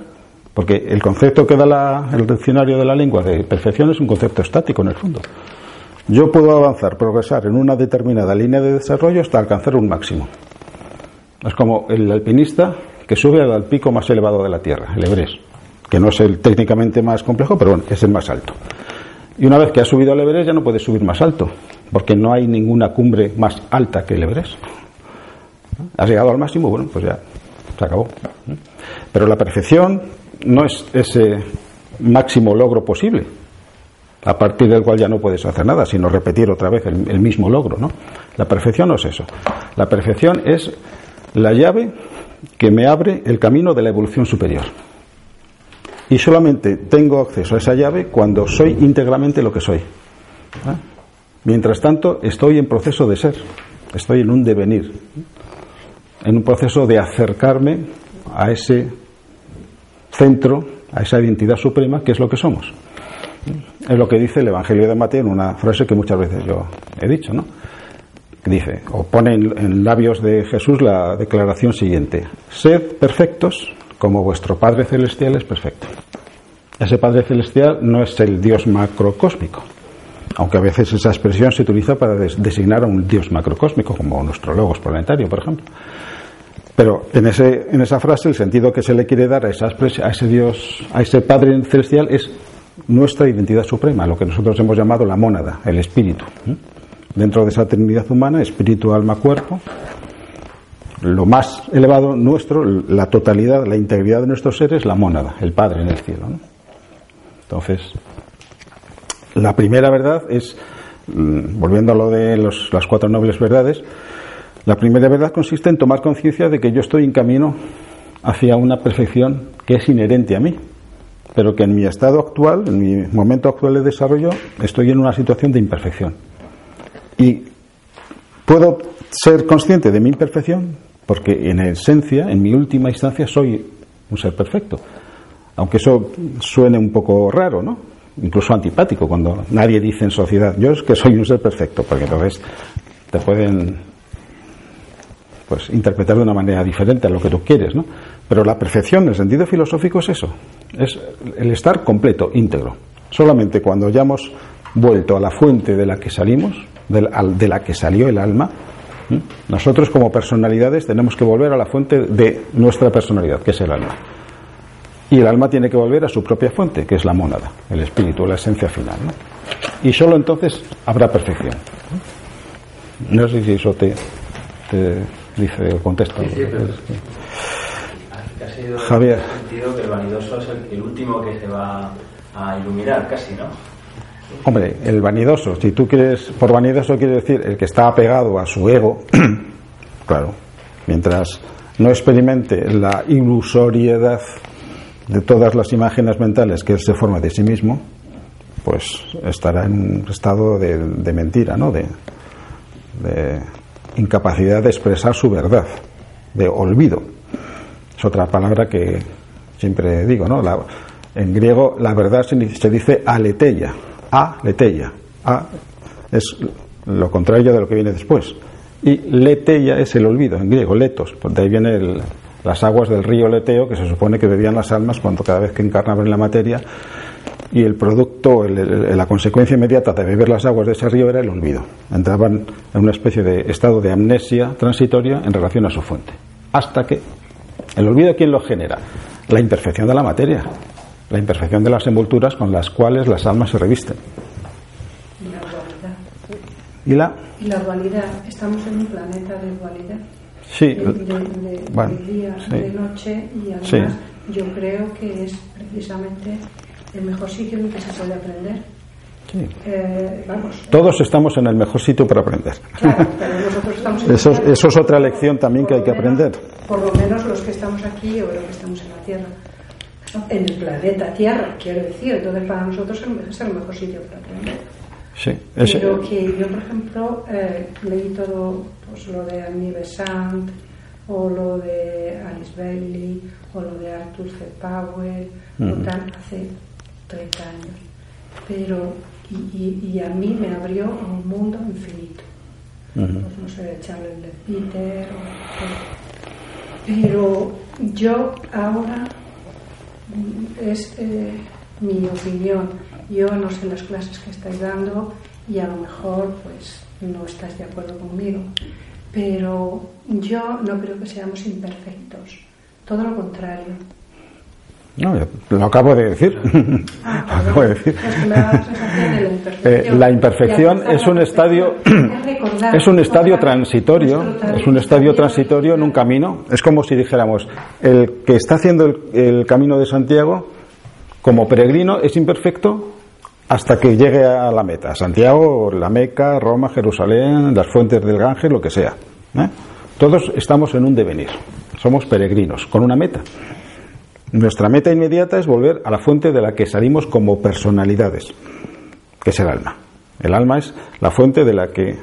porque el concepto que da el diccionario de la lengua de perfección es un concepto estático en el fondo. Yo puedo avanzar, progresar en una determinada línea de desarrollo hasta alcanzar un máximo. Es como el alpinista que sube al pico más elevado de la Tierra, el Everest, que no es el técnicamente más complejo, pero bueno, es el más alto. Y una vez que ha subido al Everest ya no puede subir más alto, porque no hay ninguna cumbre más alta que el Everest. Has llegado al máximo, bueno, pues ya se acabó. Pero la perfección no es ese máximo logro posible, a partir del cual ya no puedes hacer nada, sino repetir otra vez el, mismo logro. ¿no? La perfección no es eso. La perfección es la llave que me abre el camino de la evolución superior. Y solamente tengo acceso a esa llave cuando soy íntegramente lo que soy. ¿Ah? Mientras tanto, estoy en proceso de ser, estoy en un devenir, en un proceso de acercarme a ese centro, a esa identidad suprema que es lo que somos. Es lo que dice el Evangelio de Mateo en una frase que muchas veces yo he dicho, ¿no? Dice, o pone en labios de Jesús la declaración siguiente: Sed perfectos como vuestro Padre Celestial es perfecto. Ese Padre Celestial no es el Dios macrocósmico, aunque a veces esa expresión se utiliza para designar a un Dios macrocósmico, como nuestro Logos planetario, por ejemplo. Pero en, ese, en esa frase el sentido que se le quiere dar a, esa a ese Dios, a ese Padre Celestial es nuestra identidad suprema, lo que nosotros hemos llamado la mónada, el espíritu. Dentro de esa trinidad humana, espíritu, alma, cuerpo, lo más elevado nuestro, la totalidad, la integridad de nuestros seres, la mónada, el Padre en el cielo. Entonces, la primera verdad es, mm, volviendo a lo de las cuatro nobles verdades, la primera verdad consiste en tomar conciencia de que yo estoy en camino hacia una perfección que es inherente a mí, pero que en mi estado actual, en mi momento actual de desarrollo, estoy en una situación de imperfección. Y puedo ser consciente de mi imperfección porque en esencia, en mi última instancia, soy un ser perfecto. Aunque eso suene un poco raro, ¿no? Incluso antipático cuando nadie dice en sociedad, yo es que soy un ser perfecto, porque entonces te pueden pues interpretar de una manera diferente a lo que tú quieres, ¿no? Pero la perfección en el sentido filosófico es eso, es el estar completo, íntegro. Solamente cuando ya hemos vuelto a la fuente de la que salimos, de la, que salió el alma, nosotros como personalidades tenemos que volver a la fuente de nuestra personalidad, que es el alma. Y el alma tiene que volver a su propia fuente, que es la mónada, el espíritu, la esencia final. Y solo entonces habrá perfección. No sé si eso te, dice el contexto. Javier. sentido que el vanidoso es el, último que se va a iluminar, casi, ¿no? Hombre, el vanidoso, si tú quieres, por vanidoso quiere decir el que está apegado a su ego, claro, mientras no experimente la ilusoriedad de todas las imágenes mentales que él se forma de sí mismo, pues estará en un estado de, mentira, ¿no? De, de incapacidad de expresar su verdad, de olvido. Es otra palabra que siempre digo, ¿no? en griego la verdad se, dice aleteia, aleteia. A es lo contrario de lo que viene después. Y leteia es el olvido, en griego, letos, de ahí viene las aguas del río Leteo que se supone que bebían las almas cuando cada vez que encarnaban en la materia y el producto, la consecuencia inmediata de beber las aguas de ese río era el olvido. Entraban en una especie de estado de amnesia transitoria en relación a su fuente. Hasta que el olvido, ¿quién lo genera? La imperfección de la materia, la imperfección de las envolturas con las cuales las almas se revisten. Y la dualidad. ¿Y la? Y la dualidad. Estamos en un planeta de dualidad. Sí. De, de, día, de noche y además yo creo que es precisamente el mejor sitio en el que se puede aprender. Sí. Eh, vamos. Todos estamos en el mejor sitio para aprender. Claro, pero nosotros estamos en eso, eso es otra lección también que hay que aprender. Por lo menos los que estamos aquí o los que estamos en la Tierra. En el planeta Tierra, quiero decir. Entonces, para nosotros es el mejor sitio para aprender. Sí, ese... Pero que yo, por ejemplo, eh, leí todo pues, lo de Annie Besant, o lo de Alice Bailey, o lo de Arthur C. Powell, o tal, hace 30 años. Pero, y, y, a mí me abrió a un mundo infinito. pues, no sé, Charles de Peter, pero yo ahora es eh, mi opinión. Yo no sé las clases que estáis dando y a lo mejor pues no estáis de acuerdo conmigo, pero yo no creo que seamos imperfectos, todo lo contrario. No, lo acabo de decir. Ah, lo acabo de decir. Eh, la imperfección es un estadio, es un estadio transitorio, es un estadio transitorio en un camino. Es como si dijéramos, el que está haciendo el, el camino de Santiago, como peregrino, es imperfecto hasta que llegue a la meta. Santiago, la Meca, Roma, Jerusalén, las fuentes del Ganges, lo que sea. ¿eh? Todos estamos en un devenir. Somos peregrinos, con una meta. Nuestra meta inmediata es volver a la fuente de la que salimos como personalidades, que es el alma. El alma es la fuente de la que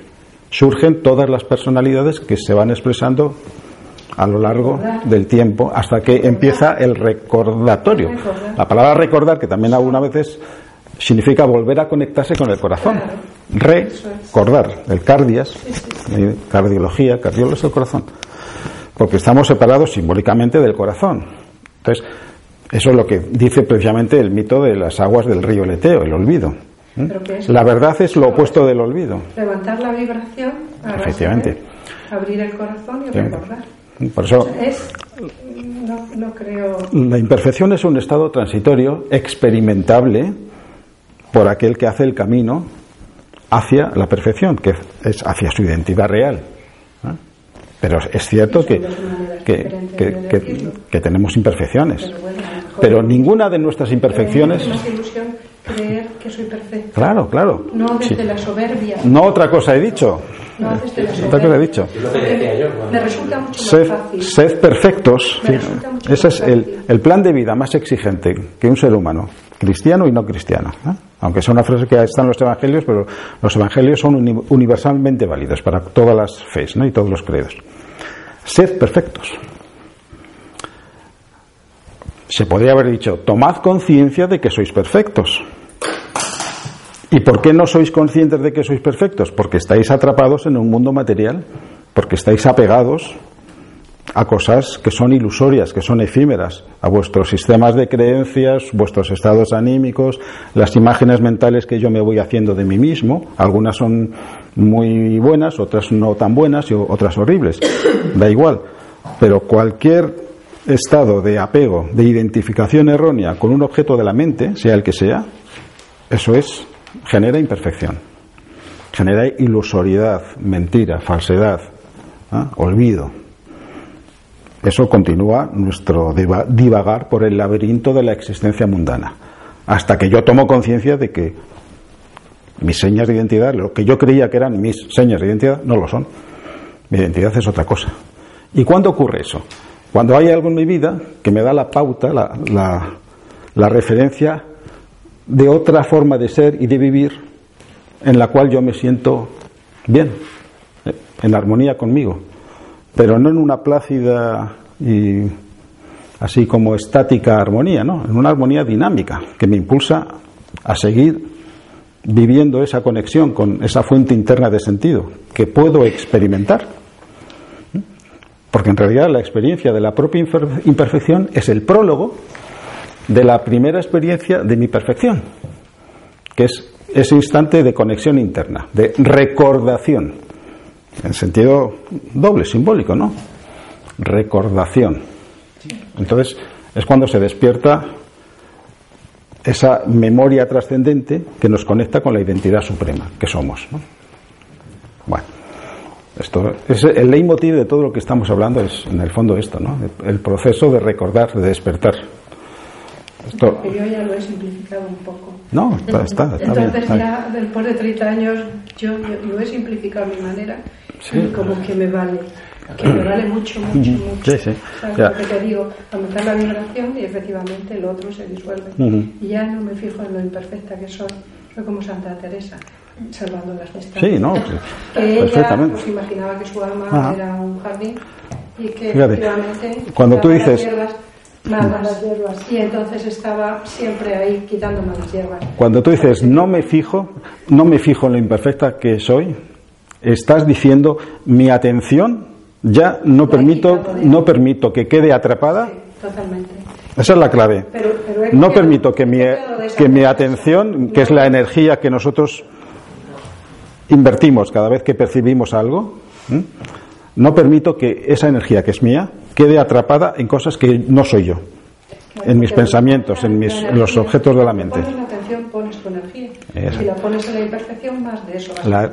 surgen todas las personalidades que se van expresando a lo largo del tiempo hasta que empieza el recordatorio. La palabra recordar, que también algunas veces significa volver a conectarse con el corazón. Recordar, el cardias, cardiología, cardiólogo es el corazón. Porque estamos separados simbólicamente del corazón. Entonces, eso es lo que dice precisamente el mito de las aguas del río Leteo, el olvido. La verdad es lo opuesto del olvido. Levantar la vibración, efectivamente. Abrir el corazón y recordar. Por eso, no, no creo... la imperfección es un estado transitorio, experimentable, por aquel que hace el camino hacia la perfección, que es hacia su identidad real. Pero es cierto que, que, que, tenemos imperfecciones. Pero ninguna de nuestras imperfecciones. Creer que soy perfecto. Claro, claro. No desde la soberbia. No otra cosa he dicho. No desde la soberbia. Otra cosa he dicho. Me resulta mucho sed, más fácil. Sed perfectos. Ese es el, el, plan de vida más exigente que un ser humano, cristiano y no cristiano. ¿eh? Aunque sea una frase que está en los evangelios, pero los evangelios son universalmente válidos para todas las fees ¿no? y todos los credos. Sed perfectos. Se podría haber dicho, tomad conciencia de que sois perfectos. ¿Y por qué no sois conscientes de que sois perfectos? Porque estáis atrapados en un mundo material, porque estáis apegados a cosas que son ilusorias, que son efímeras, a vuestros sistemas de creencias, vuestros estados anímicos, las imágenes mentales que yo me voy haciendo de mí mismo. Algunas son muy buenas, otras no tan buenas y otras horribles. Da igual. Pero cualquier estado de apego, de identificación errónea con un objeto de la mente, sea el que sea, eso es, genera imperfección. Genera ilusoriedad, mentira, falsedad, ¿ah? olvido. Eso continúa nuestro divagar por el laberinto de la existencia mundana, hasta que yo tomo conciencia de que mis señas de identidad, lo que yo creía que eran mis señas de identidad, no lo son. Mi identidad es otra cosa. ¿Y cuándo ocurre eso? Cuando hay algo en mi vida que me da la pauta, la, referencia de otra forma de ser y de vivir en la cual yo me siento bien, en armonía conmigo pero no en una plácida y así como estática armonía, ¿no? En una armonía dinámica que me impulsa a seguir viviendo esa conexión con esa fuente interna de sentido que puedo experimentar. Porque en realidad la experiencia de la propia imperfección es el prólogo de la primera experiencia de mi perfección, que es ese instante de conexión interna, de recordación, en sentido doble, simbólico, ¿no? Recordación. Entonces es cuando se despierta esa memoria trascendente que nos conecta con la identidad suprema que somos. ¿no? Bueno, esto es el leitmotiv de todo lo que estamos hablando es en el fondo esto, ¿no? El proceso de recordar, de despertar. Esto... yo ya lo he simplificado un poco. No, está, está, Entonces ya después de 30 años yo, lo he simplificado a mi manera y como que me vale que me vale mucho, mucho, mucho. Sí, sí. Porque te digo, aumentar la vibración y efectivamente el otro se disuelve. Y ya no me fijo en lo imperfecta que soy. Soy como Santa Teresa, salvando las distancias. Sí, no, que ella pues, imaginaba que su alma era un jardín y que efectivamente cuando tú dices malas hierbas y entonces estaba siempre ahí quitando malas hierbas. Cuando tú dices no me fijo, no me fijo en lo imperfecta que soy, estás diciendo mi atención ya no permito, no permito que quede atrapada. totalmente. Esa es la clave. no permito que mi, que mi atención, que es la energía que nosotros invertimos cada vez que percibimos algo, no permito que esa energía que es mía quede atrapada en cosas que no soy yo, en mis pensamientos, en, mis, los objetos de la mente. Pones la atención, pones tu energía. Si la pones en la imperfección, más de eso vas a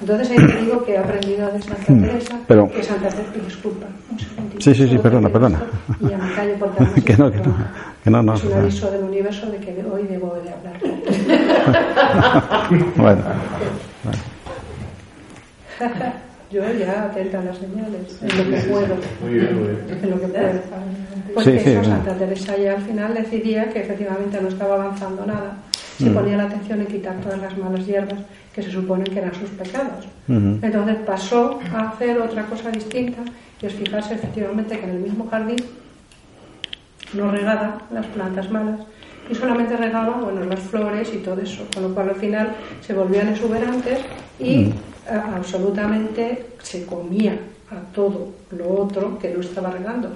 entonces ahí te digo que he aprendido de Santa Teresa, Pero, que Santa Teresa, disculpa, un segundito. Sí, sí, sí, perdona, perdona. Y ya me callo porque que no, que no, que no, no. Es un aviso del universo de que hoy debo de hablar. bueno. Yo ya atenta a las señales, en lo que puedo. Muy bien, muy bien. En lo que puedo. Porque sí, eso, Santa Teresa ya al final decidía que efectivamente no estaba avanzando nada. Si mm. ponía la atención en quitar todas las malas hierbas que se suponen que eran sus pecados. Entonces pasó a hacer otra cosa distinta y es fijarse efectivamente que en el mismo jardín no regaba las plantas malas y solamente regaba bueno, las flores y todo eso, con lo cual al final se volvían exuberantes y absolutamente se comía a todo lo otro que no estaba regando.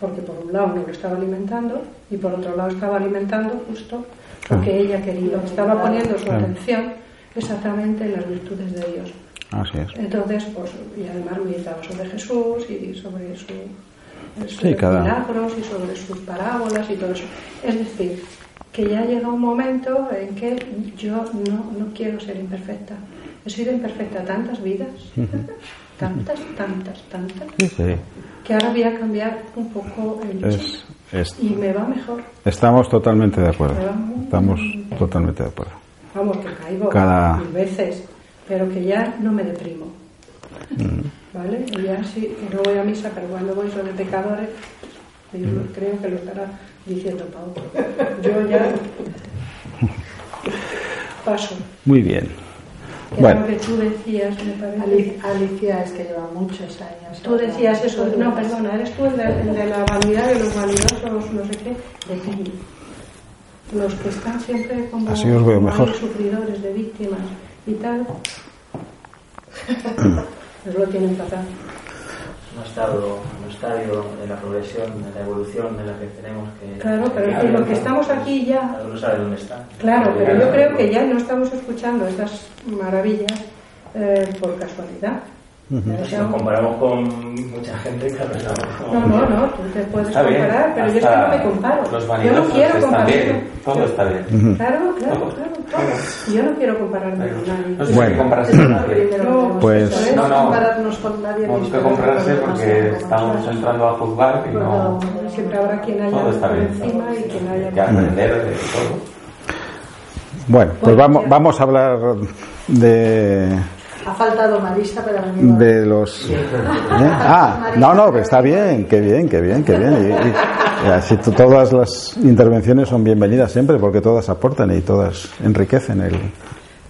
Porque por un lado no lo estaba alimentando y por otro lado estaba alimentando justo lo que ella quería. Estaba poniendo su atención exactamente en las virtudes de Dios. Así es. Entonces, pues, y además meditaba sobre Jesús y sobre sus milagros y sobre sus parábolas y todo eso. Es decir, que ya llega un momento en que yo no, no quiero ser imperfecta. He sido imperfecta tantas vidas, tantas, tantas, tantas, que ahora voy a cambiar un poco el y me va mejor. Estamos totalmente de acuerdo. Estamos totalmente de acuerdo. Vamos, que caigo Cada... mil veces, pero que ya no me deprimo. Mm. ¿Vale? Y ya sí, no voy a misa, pero cuando voy sobre pecadores, yo mm. creo que lo estará diciendo Pau. Yo ya paso. Muy bien. Bueno. lo que tú decías, me parece. Alicia es que lleva muchos años. Tú decías eso, no, perdona, eres tú el de, el de la vanidad de los vanidosos, no sé qué, de ti los que están siempre como Así os veo mejor. sufridores de víctimas y tal, pues lo tienen fatal. Un estado, un estadio de la progresión, de la evolución de la que tenemos que. Claro, pero es lo que estamos aquí ya. no sabe dónde está. Claro, pero yo creo que ya no estamos escuchando esas maravillas eh, por casualidad. Si nos comparamos con mucha gente que No, no, no, tú te puedes comparar, pero yo es que no me comparo. yo no quiero compararme. Todo está bien. Claro, claro, claro, Yo no quiero compararme con nadie. No bueno, compararse con nadie. No, pues. No, no. compararnos con nadie. No que compararse porque estamos entrando a juzgar y no. Siempre habrá quien haya por encima y quien haya. que aprender de todo. Bueno, pues vamos, vamos a hablar de ha faltado Marisa para venir. De los. ¿eh? Ah, no, no, está bien, qué bien, qué bien, qué bien. Y, así todas las intervenciones son bienvenidas siempre porque todas aportan y todas enriquecen el,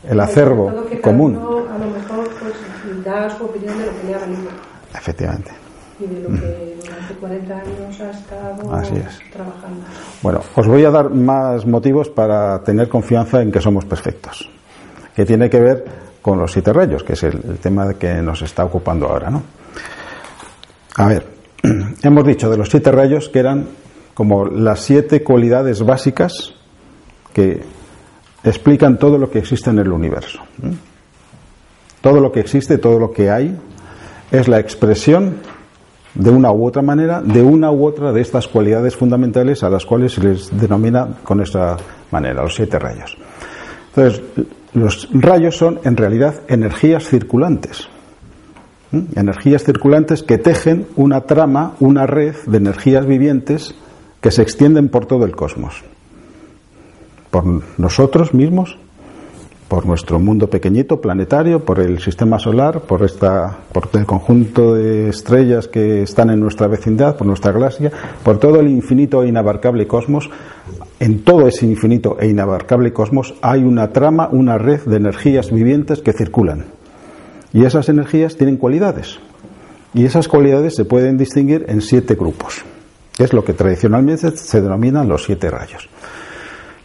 el acervo común. a lo mejor pues, da su opinión de lo que le ha venido. Efectivamente. Y de lo que durante 40 años ha estado Así es. trabajando. Bueno, os voy a dar más motivos para tener confianza en que somos perfectos. Que tiene que ver con los siete rayos, que es el, tema que nos está ocupando ahora. ¿no? A ver, hemos dicho de los siete rayos que eran como las siete cualidades básicas que explican todo lo que existe en el universo. Todo lo que existe, todo lo que hay, es la expresión de una u otra manera, de una u otra de estas cualidades fundamentales a las cuales se les denomina con esta manera, los siete rayos. Entonces, los rayos son en realidad energías circulantes. Energías circulantes que tejen una trama, una red de energías vivientes que se extienden por todo el cosmos. Por nosotros mismos, por nuestro mundo pequeñito, planetario, por el sistema solar, por, esta, por el conjunto de estrellas que están en nuestra vecindad, por nuestra galaxia, por todo el infinito e inabarcable cosmos. En todo ese infinito e inabarcable cosmos hay una trama, una red de energías vivientes que circulan. Y esas energías tienen cualidades. Y esas cualidades se pueden distinguir en siete grupos, es lo que tradicionalmente se denominan los siete rayos.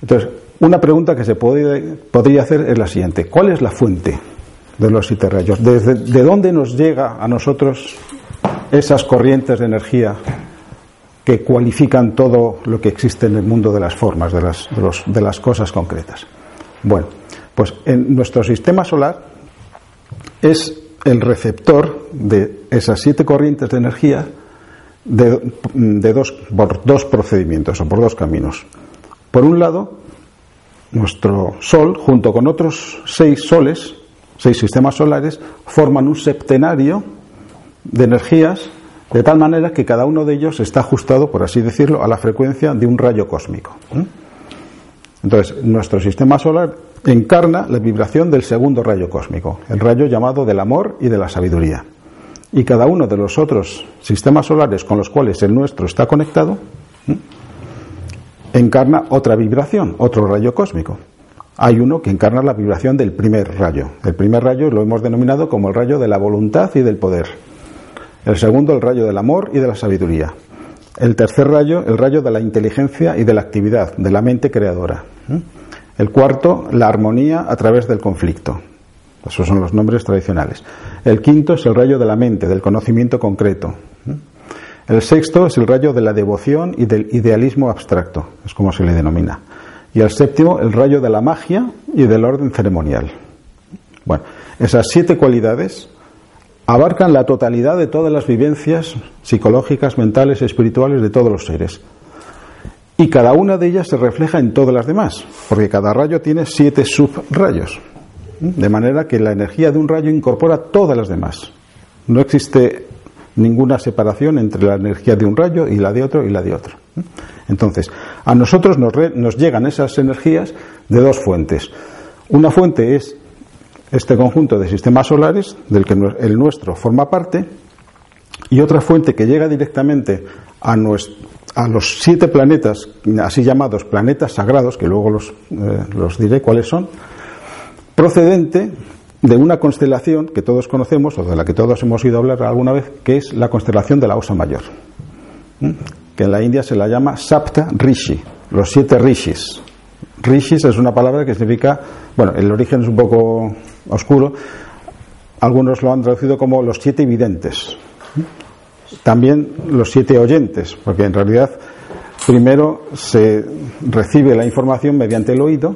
Entonces, una pregunta que se podría hacer es la siguiente. ¿Cuál es la fuente de los siete rayos? ¿Desde, ¿De dónde nos llega a nosotros esas corrientes de energía que cualifican todo lo que existe en el mundo de las formas, de las, de las cosas concretas? Bueno, pues en nuestro sistema solar es el receptor de esas siete corrientes de energía de, de dos, por dos procedimientos o por dos caminos. Por un lado, nuestro Sol, junto con otros seis soles, seis sistemas solares, forman un septenario de energías de tal manera que cada uno de ellos está ajustado, por así decirlo, a la frecuencia de un rayo cósmico. Entonces, nuestro sistema solar encarna la vibración del segundo rayo cósmico, el rayo llamado del amor y de la sabiduría. Y cada uno de los otros sistemas solares con los cuales el nuestro está conectado, encarna otra vibración, otro rayo cósmico. Hay uno que encarna la vibración del primer rayo. El primer rayo lo hemos denominado como el rayo de la voluntad y del poder. El segundo, el rayo del amor y de la sabiduría. El tercer rayo, el rayo de la inteligencia y de la actividad, de la mente creadora. El cuarto, la armonía a través del conflicto. Esos son los nombres tradicionales. El quinto es el rayo de la mente, del conocimiento concreto. El sexto es el rayo de la devoción y del idealismo abstracto, es como se le denomina. Y el séptimo, el rayo de la magia y del orden ceremonial. Bueno, esas siete cualidades abarcan la totalidad de todas las vivencias psicológicas, mentales, espirituales de todos los seres. Y cada una de ellas se refleja en todas las demás, porque cada rayo tiene siete subrayos. De manera que la energía de un rayo incorpora todas las demás. No existe ninguna separación entre la energía de un rayo y la de otro y la de otro. Entonces, a nosotros nos, llegan esas energías de dos fuentes. Una fuente es este conjunto de sistemas solares, del que el nuestro forma parte, y otra fuente que llega directamente a, a los siete planetas, así llamados planetas sagrados, que luego los, eh, los diré cuáles son, procedente de una constelación que todos conocemos o de la que todos hemos oído hablar alguna vez, que es la constelación de la Osa Mayor, que en la India se la llama Sapta Rishi, los siete rishis. Rishis es una palabra que significa, bueno, el origen es un poco oscuro, algunos lo han traducido como los siete videntes, también los siete oyentes, porque en realidad primero se recibe la información mediante el oído,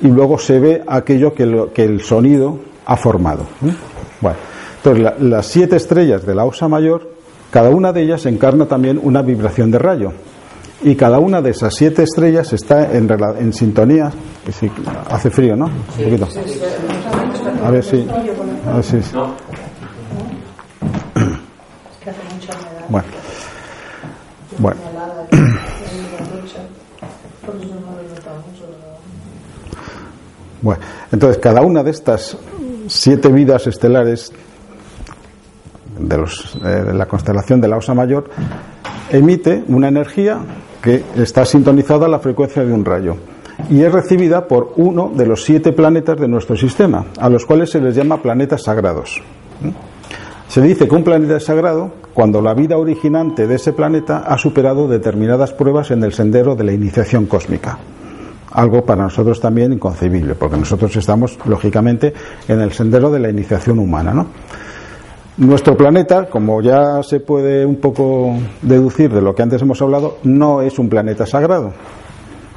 y luego se ve aquello que, que el sonido ha formado. Bueno, entonces las siete estrellas de la Osa Mayor, cada una de ellas encarna también una vibración de rayo. Y cada una de esas siete estrellas está en, en sintonía. Si, hace frío, ¿no? Un poquito. A ver si. A ver si. Bueno. Bueno. Bueno, entonces cada una de estas siete vidas estelares de, los, eh, de la constelación de la Osa Mayor emite una energía que está sintonizada a la frecuencia de un rayo y es recibida por uno de los siete planetas de nuestro sistema, a los cuales se les llama planetas sagrados. Se dice que un planeta es sagrado cuando la vida originante de ese planeta ha superado determinadas pruebas en el sendero de la iniciación cósmica algo para nosotros también inconcebible, porque nosotros estamos, lógicamente, en el sendero de la iniciación humana. ¿no? Nuestro planeta, como ya se puede un poco deducir de lo que antes hemos hablado, no es un planeta sagrado.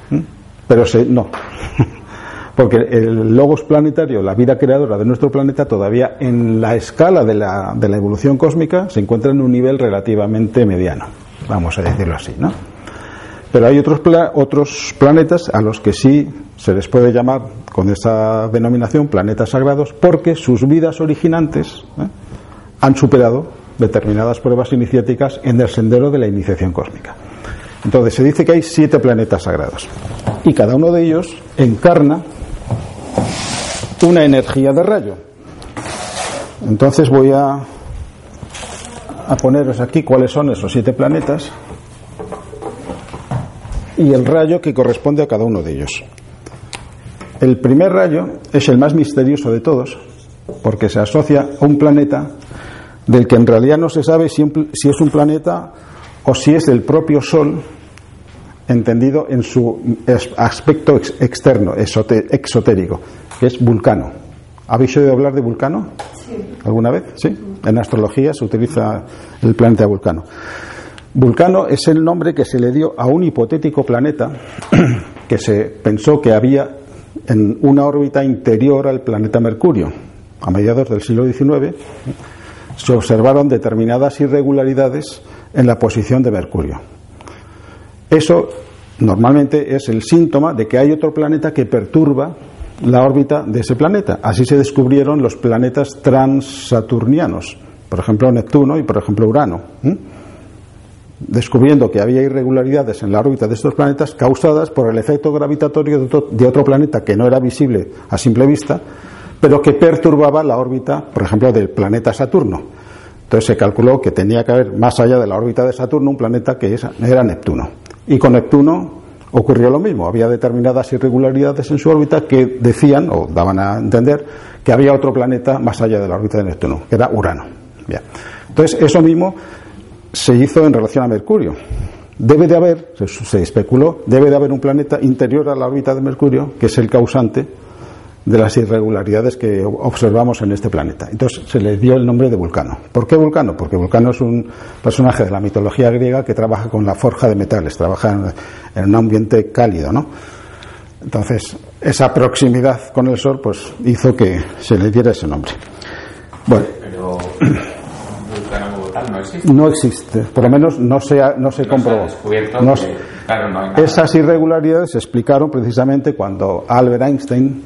¿Mm? Pero se, no. Porque el logos planetario, la vida creadora de nuestro planeta, todavía en la escala de la, de la evolución cósmica se encuentra en un nivel relativamente mediano. Vamos a decirlo así, ¿no? Pero hay otros, otros planetas a los que sí se les puede llamar con esa denominación planetas sagrados porque sus vidas originantes ¿eh? Han superado determinadas pruebas iniciáticas en el sendero de la iniciación cósmica. Entonces se dice que hay siete planetas sagrados y cada uno de ellos encarna una energía de rayo. Entonces voy a, a poneros aquí cuáles son esos siete planetas y el rayo que corresponde a cada uno de ellos. El primer rayo es el más misterioso de todos, porque se asocia a un planeta del que en realidad no se sabe si, es un planeta o si es el propio Sol, entendido en su aspecto externo, exotérico, que es Vulcano. ¿Habéis oído hablar de Vulcano? ¿Alguna vez? Sí. En astrología se utiliza el planeta Vulcano. Vulcano es el nombre que se le dio a un hipotético planeta que se pensó que había en una órbita interior al planeta Mercurio. A mediados del siglo XIX se observaron determinadas irregularidades en la posición de Mercurio. Eso normalmente es el síntoma de que hay otro planeta que perturba la órbita de ese planeta. Así se descubrieron los planetas transaturnianos, por ejemplo Neptuno y por ejemplo Urano descubriendo que había irregularidades en la órbita de estos planetas causadas por el efecto gravitatorio de otro, planeta que no era visible a simple vista, pero que perturbaba la órbita, por ejemplo, del planeta Saturno. Entonces se calculó que tenía que haber más allá de la órbita de Saturno un planeta que era Neptuno. Y con Neptuno ocurrió lo mismo. Había determinadas irregularidades en su órbita que decían o daban a entender que había otro planeta más allá de la órbita de Neptuno, que era Urano. Bien. Entonces eso mismo se hizo en relación a Mercurio. Debe de haber, se especuló, debe de haber un planeta interior a la órbita de Mercurio que es el causante de las irregularidades que observamos en este planeta. Entonces se le dio el nombre de Vulcano. ¿Por qué Vulcano? Porque Vulcano es un personaje de la mitología griega que trabaja con la forja de metales, trabaja en, un ambiente cálido, ¿no? Entonces, esa proximidad con el Sol pues hizo que se le diera ese nombre. Bueno, no existe. por lo menos no se, no se comprobó. esas irregularidades se explicaron precisamente cuando Albert Einstein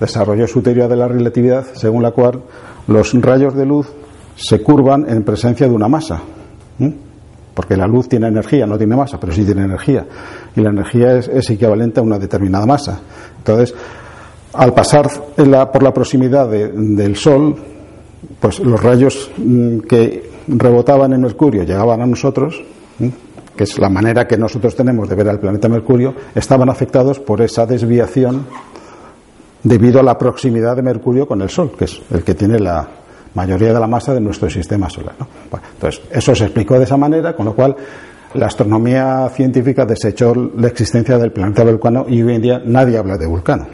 desarrolló su teoría de la relatividad, según la cual los rayos de luz se curvan en presencia de una masa. Porque la luz tiene energía, no tiene masa, pero sí tiene energía. Y la energía es, equivalente a una determinada masa. Entonces, al pasar por la proximidad del Sol, pues los rayos mm, que rebotaban en Mercurio llegaban a nosotros, que es la manera que nosotros tenemos de ver al planeta Mercurio, estaban afectados por esa desviación debido a la proximidad de Mercurio con el Sol, que es el que tiene la mayoría de la masa de nuestro sistema solar. entonces, eso se explicó de esa manera, con lo cual la astronomía científica desechó la existencia del planeta Vulcano y hoy en día nadie habla de Vulcano.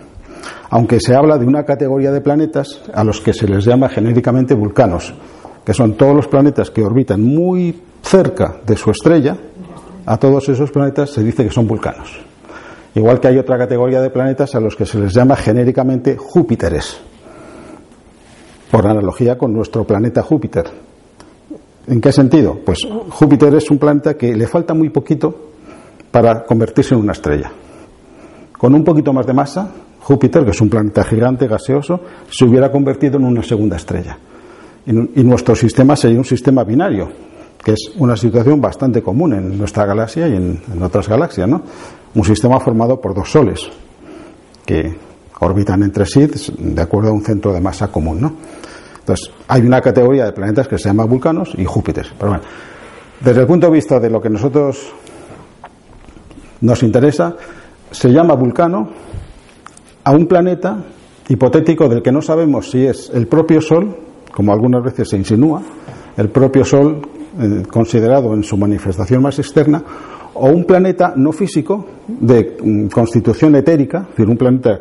Aunque se habla de una categoría de planetas a los que se les llama genéricamente vulcanos, que son todos los planetas que orbitan muy cerca de su estrella, a todos esos planetas se dice que son vulcanos. Igual que hay otra categoría de planetas a los que se les llama genéricamente Júpiteres, por analogía con nuestro planeta Júpiter. ¿En qué sentido? Pues Júpiter es un planeta que le falta muy poquito para convertirse en una estrella. Con un poquito más de masa, Júpiter, que es un planeta gigante, gaseoso, se hubiera convertido en una segunda estrella y nuestro sistema sería un sistema binario, que es una situación bastante común en nuestra galaxia y en, otras galaxias, ¿no? Un sistema formado por dos soles que orbitan entre sí de acuerdo a un centro de masa común, ¿no? Entonces, hay una categoría de planetas que se llama vulcanos y Júpiter. Pero bueno, desde el punto de vista de lo que nosotros nos interesa, se llama vulcano a un planeta hipotético del que no sabemos si es el propio Sol como algunas veces se insinúa, el propio Sol eh, considerado en su manifestación más externa, o un planeta no físico de mm, constitución etérica, es decir, un planeta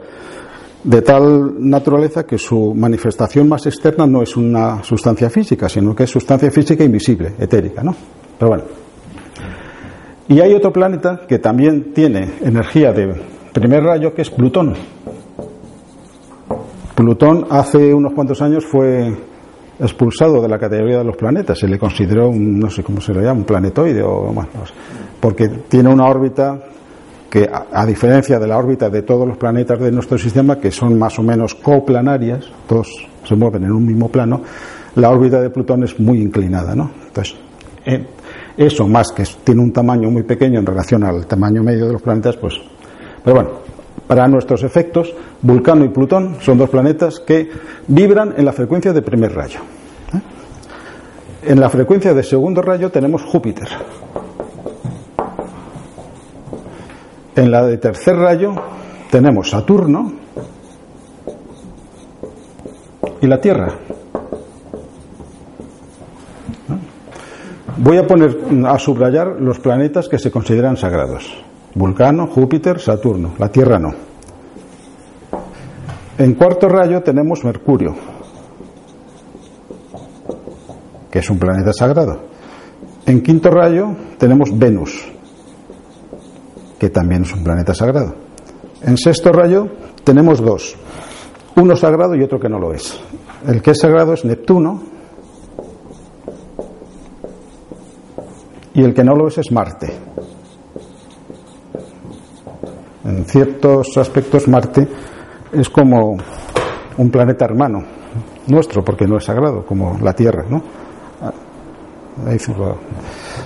de tal naturaleza que su manifestación más externa no es una sustancia física, sino que es sustancia física invisible, etérica, ¿no? Pero bueno. Y hay otro planeta que también tiene energía de primer rayo, que es Plutón. Plutón hace unos cuantos años fue expulsado de la categoría de los planetas, se le consideró un, no sé cómo se le llama, un planetoide o más, porque tiene una órbita que a, diferencia de la órbita de todos los planetas de nuestro sistema, que son más o menos coplanarias, todos se mueven en un mismo plano, la órbita de Plutón es muy inclinada, ¿no? Entonces, eh, eso más que tiene un tamaño muy pequeño en relación al tamaño medio de los planetas, pues, pero bueno, para nuestros efectos, Vulcano y Plutón son dos planetas que vibran en la frecuencia de primer rayo. ¿eh? En la frecuencia de segundo rayo tenemos Júpiter. En la de tercer rayo tenemos Saturno y la Tierra. Voy a poner a subrayar los planetas que se consideran sagrados. Vulcano, Júpiter, Saturno. La Tierra no. En cuarto rayo tenemos Mercurio, que es un planeta sagrado. En quinto rayo tenemos Venus, que también es un planeta sagrado. En sexto rayo tenemos dos, uno sagrado y otro que no lo es. El que es sagrado es Neptuno y el que no lo es es Marte. En ciertos aspectos Marte es como un planeta hermano nuestro, porque no es sagrado, como la Tierra, ¿no?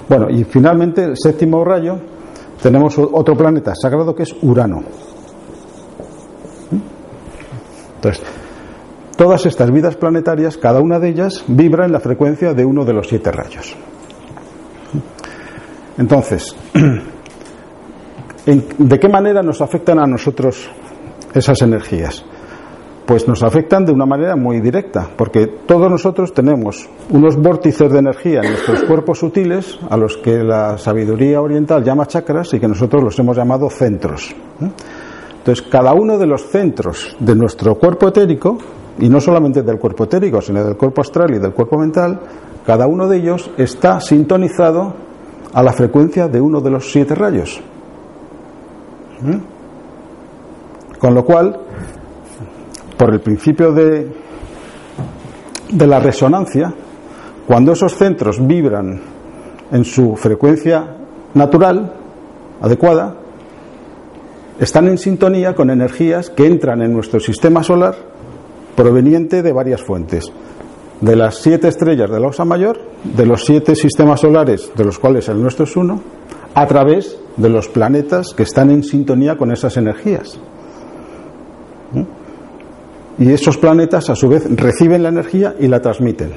Bueno, y finalmente el séptimo rayo tenemos otro planeta sagrado que es Urano. Entonces, todas estas vidas planetarias, cada una de ellas vibra en la frecuencia de uno de los siete rayos. Entonces, ¿de qué manera nos afectan a nosotros esas energías? Pues nos afectan de una manera muy directa, porque todos nosotros tenemos unos vórtices de energía en nuestros cuerpos sutiles, a los que la sabiduría oriental llama chakras y que nosotros los hemos llamado centros. Entonces, cada uno de los centros de nuestro cuerpo etérico, y no solamente del cuerpo etérico, sino del cuerpo astral y del cuerpo mental, cada uno de ellos está sintonizado a la frecuencia de uno de los siete rayos. Con lo cual, por el principio de, la resonancia, cuando esos centros vibran en su frecuencia natural, adecuada, están en sintonía con energías que entran en nuestro sistema solar proveniente de varias fuentes. De las siete estrellas de la Osa Mayor, de los siete sistemas solares, de los cuales el nuestro es uno, a través de los planetas que están en sintonía con esas energías. Y esos planetas a su vez reciben la energía y la transmiten.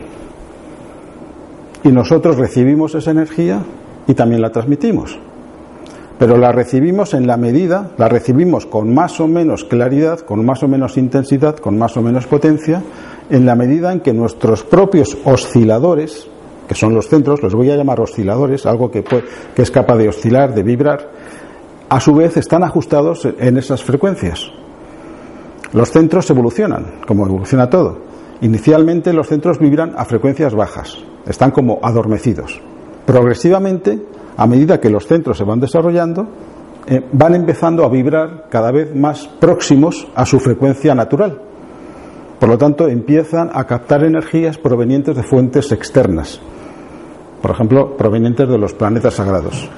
Y nosotros recibimos esa energía y también la transmitimos. Pero la recibimos en la medida, la recibimos con más o menos claridad, con más o menos intensidad, con más o menos potencia, en la medida en que nuestros propios osciladores, que son los centros, los voy a llamar osciladores, algo que, que es capaz de oscilar, de vibrar, a su vez están ajustados en esas frecuencias. Los centros evolucionan, como evoluciona todo. Inicialmente los centros vibran a frecuencias bajas, están como adormecidos. Progresivamente, a medida que los centros se van desarrollando, eh, van empezando a vibrar cada vez más próximos a su frecuencia natural. Por lo tanto, empiezan a captar energías provenientes de fuentes externas, por ejemplo, provenientes de los planetas sagrados.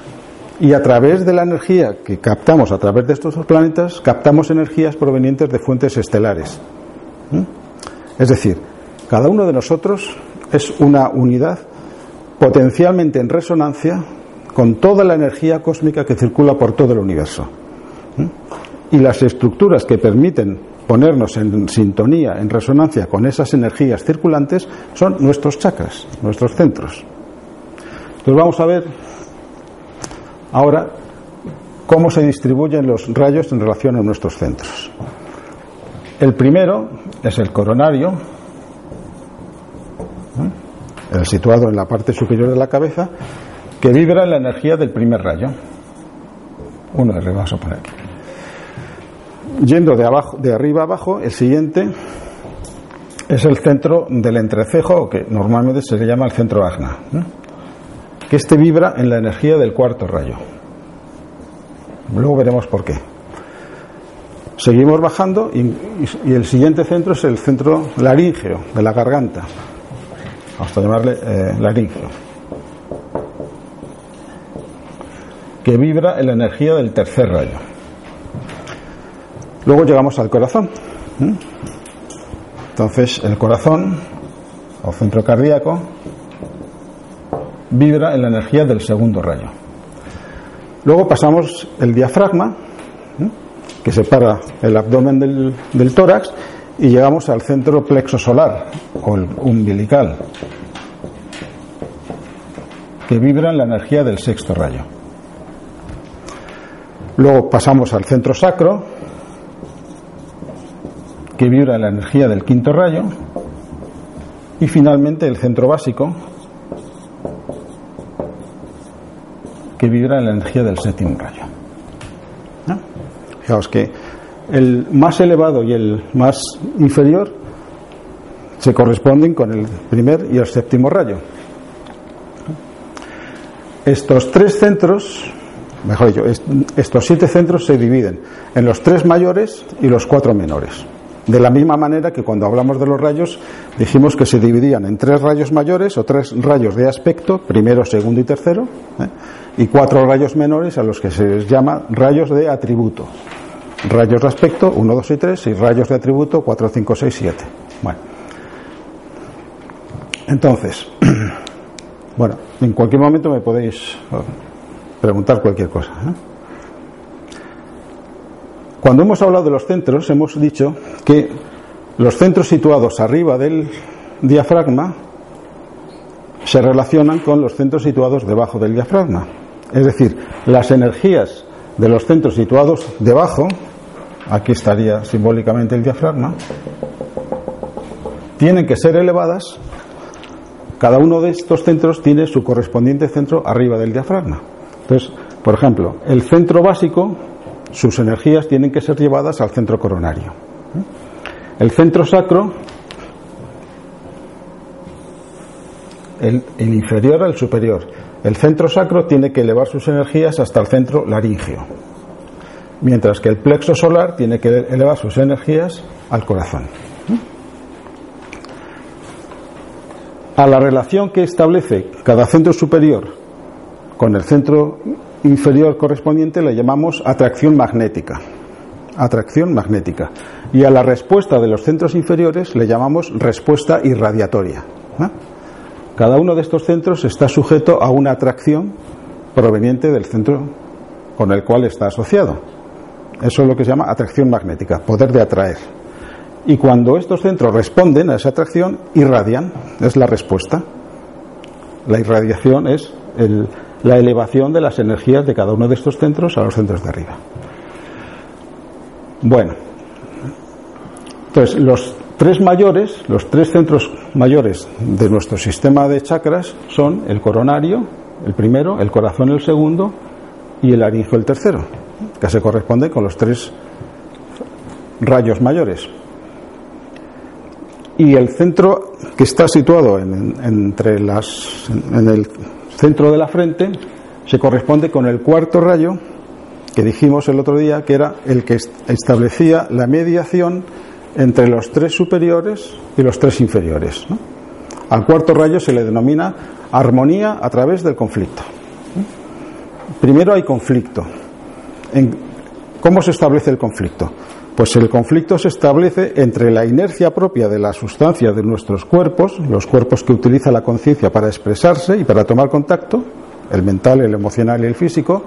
Y a través de la energía que captamos a través de estos planetas, captamos energías provenientes de fuentes estelares. Es decir, cada uno de nosotros es una unidad potencialmente en resonancia con toda la energía cósmica que circula por todo el universo. Y las estructuras que permiten ponernos en sintonía, en resonancia con esas energías circulantes, son nuestros chakras, nuestros centros. Entonces vamos a ver Ahora, ¿cómo se distribuyen los rayos en relación a nuestros centros? El primero es el coronario, ¿eh? el situado en la parte superior de la cabeza, que vibra la energía del primer rayo. Uno de vamos a poner. yendo de, abajo, de arriba a abajo, el siguiente es el centro del entrecejo, que normalmente se le llama el centro agna, que este vibra en la energía del cuarto rayo. Luego veremos por qué. Seguimos bajando y, el siguiente centro es el centro laríngeo, de la garganta. Vamos a llamarle eh, laríngeo. Que vibra en la energía del tercer rayo. Luego llegamos al corazón. Entonces, el corazón, o centro cardíaco, vibra en la energía del segundo rayo. Luego pasamos el diafragma, que separa el abdomen del, tórax, y llegamos al centro plexo solar, o el umbilical, que vibra en la energía del sexto rayo. Luego pasamos al centro sacro, que vibra la energía del quinto rayo, y finalmente el centro básico, que vibra en la energía del séptimo rayo. Fijaos que el más elevado y el más inferior se corresponden con el primer y el séptimo rayo. Estos tres centros, mejor dicho, estos siete centros se dividen en los tres mayores y los cuatro menores. De la misma manera que cuando hablamos de los rayos dijimos que se dividían en tres rayos mayores o tres rayos de aspecto, primero, segundo y tercero, ¿eh? y cuatro rayos menores a los que se les llama rayos de atributo. Rayos de aspecto, 1, 2 y 3, y rayos de atributo, 4, 5, 6, 7. Bueno. Entonces, bueno, en cualquier momento me podéis preguntar cualquier cosa. ¿eh? Cuando hemos hablado de los centros, hemos dicho que los centros situados arriba del diafragma se relacionan con los centros situados debajo del diafragma. Es decir, las energías de los centros situados debajo, aquí estaría simbólicamente el diafragma, tienen que ser elevadas. Cada uno de estos centros tiene su correspondiente centro arriba del diafragma. Entonces, por ejemplo, el centro básico sus energías tienen que ser llevadas al centro coronario. El centro sacro, el, inferior al superior. El centro sacro tiene que elevar sus energías hasta el centro laríngeo, mientras que el plexo solar tiene que elevar sus energías al corazón. A la relación que establece cada centro superior con el centro inferior correspondiente le llamamos atracción magnética. Atracción magnética. Y a la respuesta de los centros inferiores le llamamos respuesta irradiatoria. ¿eh? Cada uno de estos centros está sujeto a una atracción proveniente del centro con el cual está asociado. Eso es lo que se llama atracción magnética, poder de atraer. Y cuando estos centros responden a esa atracción, irradian, es la respuesta. La irradiación es el, la elevación de las energías de cada uno de estos centros a los centros de arriba. Bueno, entonces los tres mayores, los tres centros mayores de nuestro sistema de chakras son el coronario, el primero, el corazón el segundo y el laringio el tercero, que se corresponde con los tres rayos mayores. Y el centro que está situado entre las, en el centro de la frente se corresponde con el cuarto rayo que dijimos el otro día que era el que establecía la mediación entre los tres superiores y los tres inferiores. Al cuarto rayo se le denomina armonía a través del conflicto. Primero hay conflicto. ¿Cómo se establece el conflicto? Pues el conflicto se establece entre la inercia propia de la sustancia de nuestros cuerpos, los cuerpos que utiliza la conciencia para expresarse y para tomar contacto, el mental, el emocional y el físico,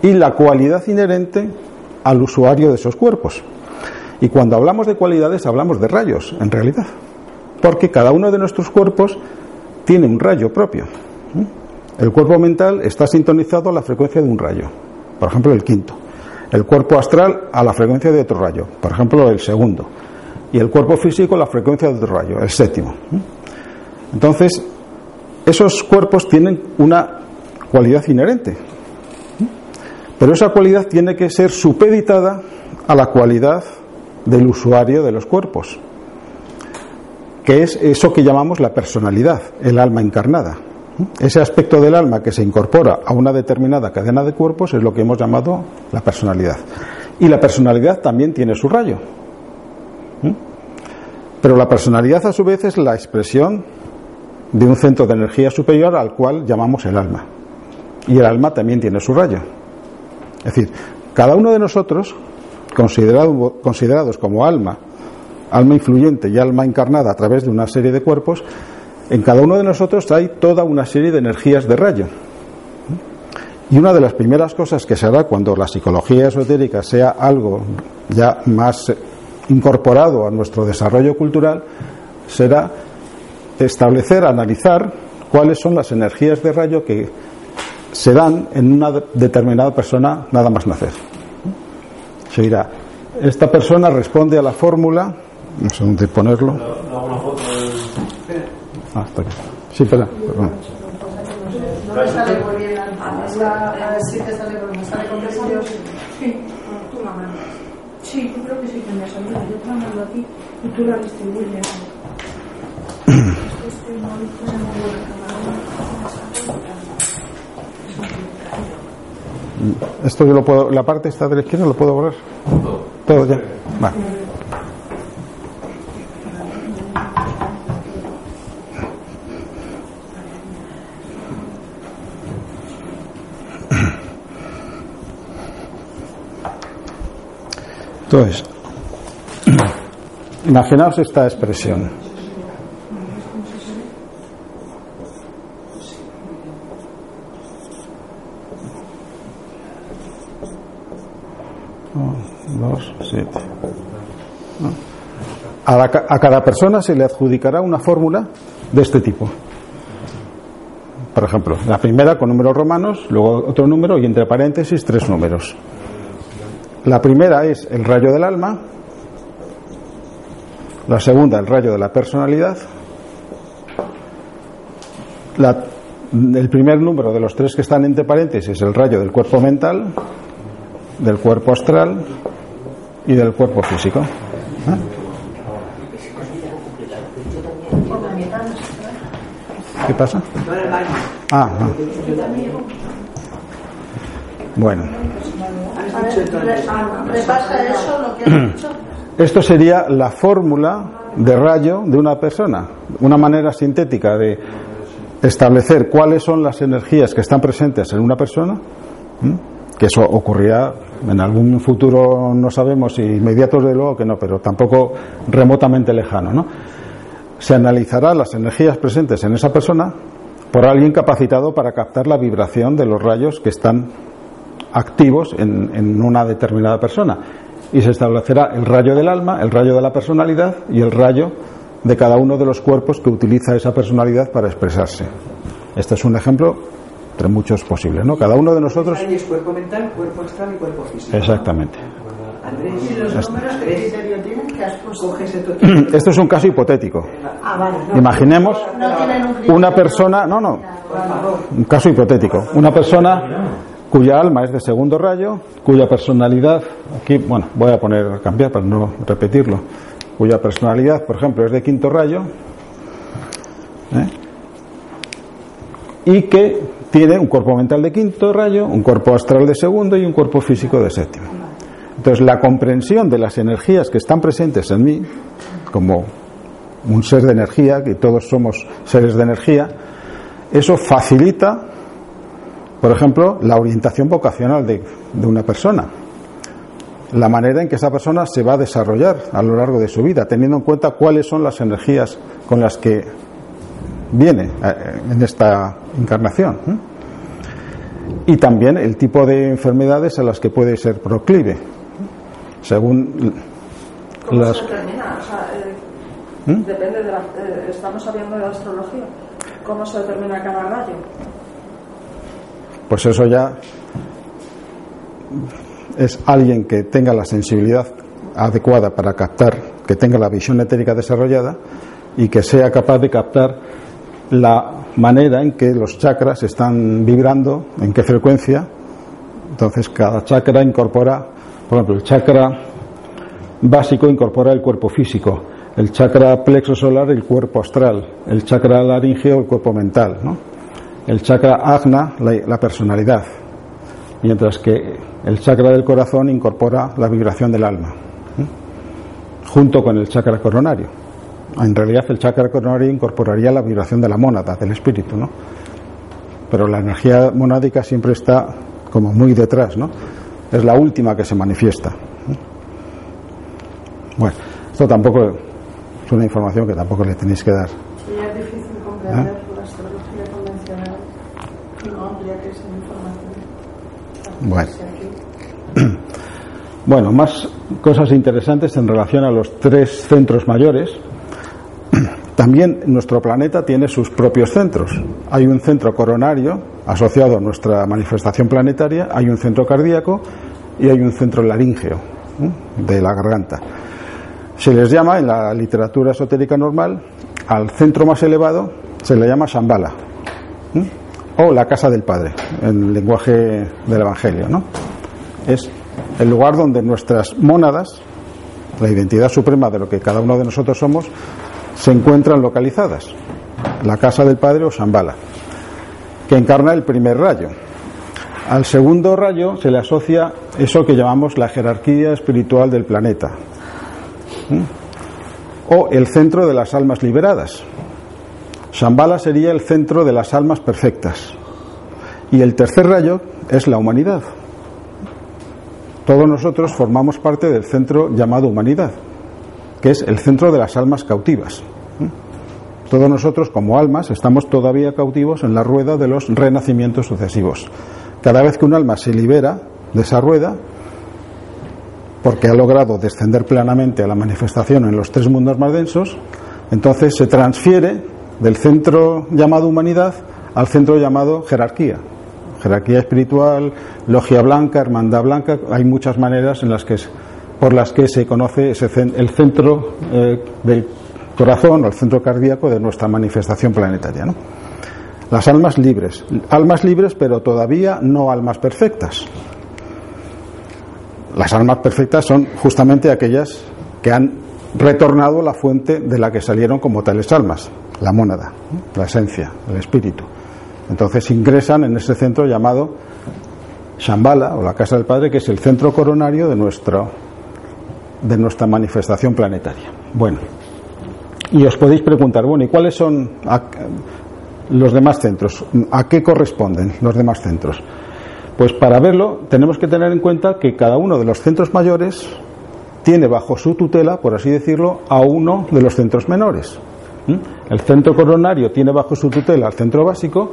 y la cualidad inherente al usuario de esos cuerpos. Y cuando hablamos de cualidades hablamos de rayos, en realidad, porque cada uno de nuestros cuerpos tiene un rayo propio. El cuerpo mental está sintonizado a la frecuencia de un rayo, por ejemplo el quinto el cuerpo astral a la frecuencia de otro rayo, por ejemplo el segundo, y el cuerpo físico a la frecuencia de otro rayo, el séptimo. Entonces, esos cuerpos tienen una cualidad inherente, pero esa cualidad tiene que ser supeditada a la cualidad del usuario de los cuerpos, que es eso que llamamos la personalidad, el alma encarnada. Ese aspecto del alma que se incorpora a una determinada cadena de cuerpos es lo que hemos llamado la personalidad. Y la personalidad también tiene su rayo. Pero la personalidad a su vez es la expresión de un centro de energía superior al cual llamamos el alma. Y el alma también tiene su rayo. Es decir, cada uno de nosotros, considerado, considerados como alma, alma influyente y alma encarnada a través de una serie de cuerpos, en cada uno de nosotros hay toda una serie de energías de rayo. Y una de las primeras cosas que se hará cuando la psicología esotérica sea algo ya más incorporado a nuestro desarrollo cultural será establecer, analizar cuáles son las energías de rayo que se dan en una determinada persona nada más nacer. Se dirá, esta persona responde a la fórmula, no sé dónde ponerlo. Ah, está aquí. Sí, perdón. perdón. No me sale muy bien a ver si te sale, pero me sale con presión. Sí, tú la mandas. Sí, yo creo que sí que me ha salido. Yo te la mando aquí y tú la distribuyes. Esto yo lo puedo, la parte esta de la izquierda lo puedo borrar. Todo ya. Vale. Entonces, imaginaos esta expresión. Dos, siete. A, la a cada persona se le adjudicará una fórmula de este tipo. Por ejemplo, la primera con números romanos, luego otro número y entre paréntesis tres números. La primera es el rayo del alma, la segunda el rayo de la personalidad, el primer número de los tres que están entre paréntesis el rayo del cuerpo mental, del cuerpo astral y del cuerpo físico. ¿Eh? ¿Qué pasa? Ah, ah. Bueno. Repasa eso, lo que dicho. Esto sería la fórmula de rayo de una persona, una manera sintética de establecer cuáles son las energías que están presentes en una persona, que eso ocurrirá en algún futuro, no sabemos si inmediato de luego que no, pero tampoco remotamente lejano. ¿no? Se analizará las energías presentes en esa persona por alguien capacitado para captar la vibración de los rayos que están activos en, en una determinada persona y se establecerá el rayo del alma, el rayo de la personalidad y el rayo de cada uno de los cuerpos que utiliza esa personalidad para expresarse. Este es un ejemplo entre muchos posibles, ¿no? Cada uno de nosotros. Es cuerpo mental, cuerpo astral y cuerpo físico. Exactamente. Esto. Es un caso hipotético. Ah, vale. no. Imaginemos No una persona, no, no, un caso hipotético, una persona cuya alma es de segundo rayo, cuya personalidad, aquí, bueno, voy a poner a cambiar para no repetirlo, cuya personalidad, por ejemplo, es de quinto rayo, ¿eh? y que tiene un cuerpo mental de quinto rayo, un cuerpo astral de segundo y un cuerpo físico de séptimo. Entonces, la comprensión de las energías que están presentes en mí, como un ser de energía, que todos somos seres de energía, eso facilita, por ejemplo, la orientación vocacional de, de una persona, la manera en que esa persona se va a desarrollar a lo largo de su vida, teniendo en cuenta cuáles son las energías con las que viene eh, en esta encarnación. ¿eh? Y también el tipo de enfermedades a las que puede ser proclive, según ¿Cómo las... se determina? O sea, eh, ¿Mm? depende de la. eh, estamos hablando de la astrología. ¿Cómo se determina cada rayo? Pues eso ya es alguien que tenga la sensibilidad adecuada para captar, que tenga la visión etérica desarrollada y que sea capaz de captar la manera en que los chakras están vibrando, en qué frecuencia. Entonces cada chakra incorpora, por ejemplo, el chakra básico incorpora el cuerpo físico, el chakra plexo solar el cuerpo astral, el chakra laringeo el cuerpo mental, ¿no? El chakra agna la, personalidad, mientras que el chakra del corazón incorpora la vibración del alma, junto con el chakra coronario. En realidad el chakra coronario incorporaría la vibración de la mónada, del espíritu, ¿no? Pero la energía monádica siempre está como muy detrás, ¿no? Es la última que se manifiesta. Bueno, esto tampoco es una información que tampoco le tenéis que dar. Es difícil comprender ¿Ah? la astrología convencional no amplia que es información. Bueno. Bueno, más cosas interesantes en relación a los tres centros mayores. También nuestro planeta tiene sus propios centros. Hay un centro coronario asociado a nuestra manifestación planetaria, hay un centro cardíaco y hay un centro laríngeo de la garganta. Se les llama en la literatura esotérica normal al centro más elevado se le llama Shambhala o la casa del Padre en el lenguaje del Evangelio, ¿no? Es el lugar donde nuestras mónadas, la identidad suprema de lo que cada uno de nosotros somos, se encuentran localizadas. La casa del Padre o Shambhala, que encarna el primer rayo. Al segundo rayo se le asocia eso que llamamos la jerarquía espiritual del planeta, o el centro de las almas liberadas. Shambhala sería el centro de las almas perfectas. Y el tercer rayo es la humanidad. Todos nosotros formamos parte del centro llamado humanidad, que es el centro de las almas cautivas. Todos nosotros como almas estamos todavía cautivos en la rueda de los renacimientos sucesivos. Cada vez que un alma se libera de esa rueda, porque ha logrado descender plenamente a la manifestación en los tres mundos más densos, entonces se transfiere del centro llamado humanidad al centro llamado jerarquía. Jerarquía espiritual, logia blanca, hermandad blanca, hay muchas maneras en las que, por las que se conoce ese, el centro eh, del corazón o el centro cardíaco de nuestra manifestación planetaria. Las almas libres, almas libres pero todavía no almas perfectas. Las almas perfectas son justamente aquellas que han retornado la fuente de la que salieron como tales almas, la mónada, la esencia, el espíritu. Entonces ingresan en ese centro llamado Shambhala o la casa del Padre, que es el centro coronario de nuestro de nuestra manifestación planetaria. Bueno, y os podéis preguntar, bueno, ¿y cuáles son los demás centros? ¿A qué corresponden los demás centros? Pues para verlo tenemos que tener en cuenta que cada uno de los centros mayores tiene bajo su tutela, por así decirlo, a uno de los centros menores. El centro coronario tiene bajo su tutela al centro básico,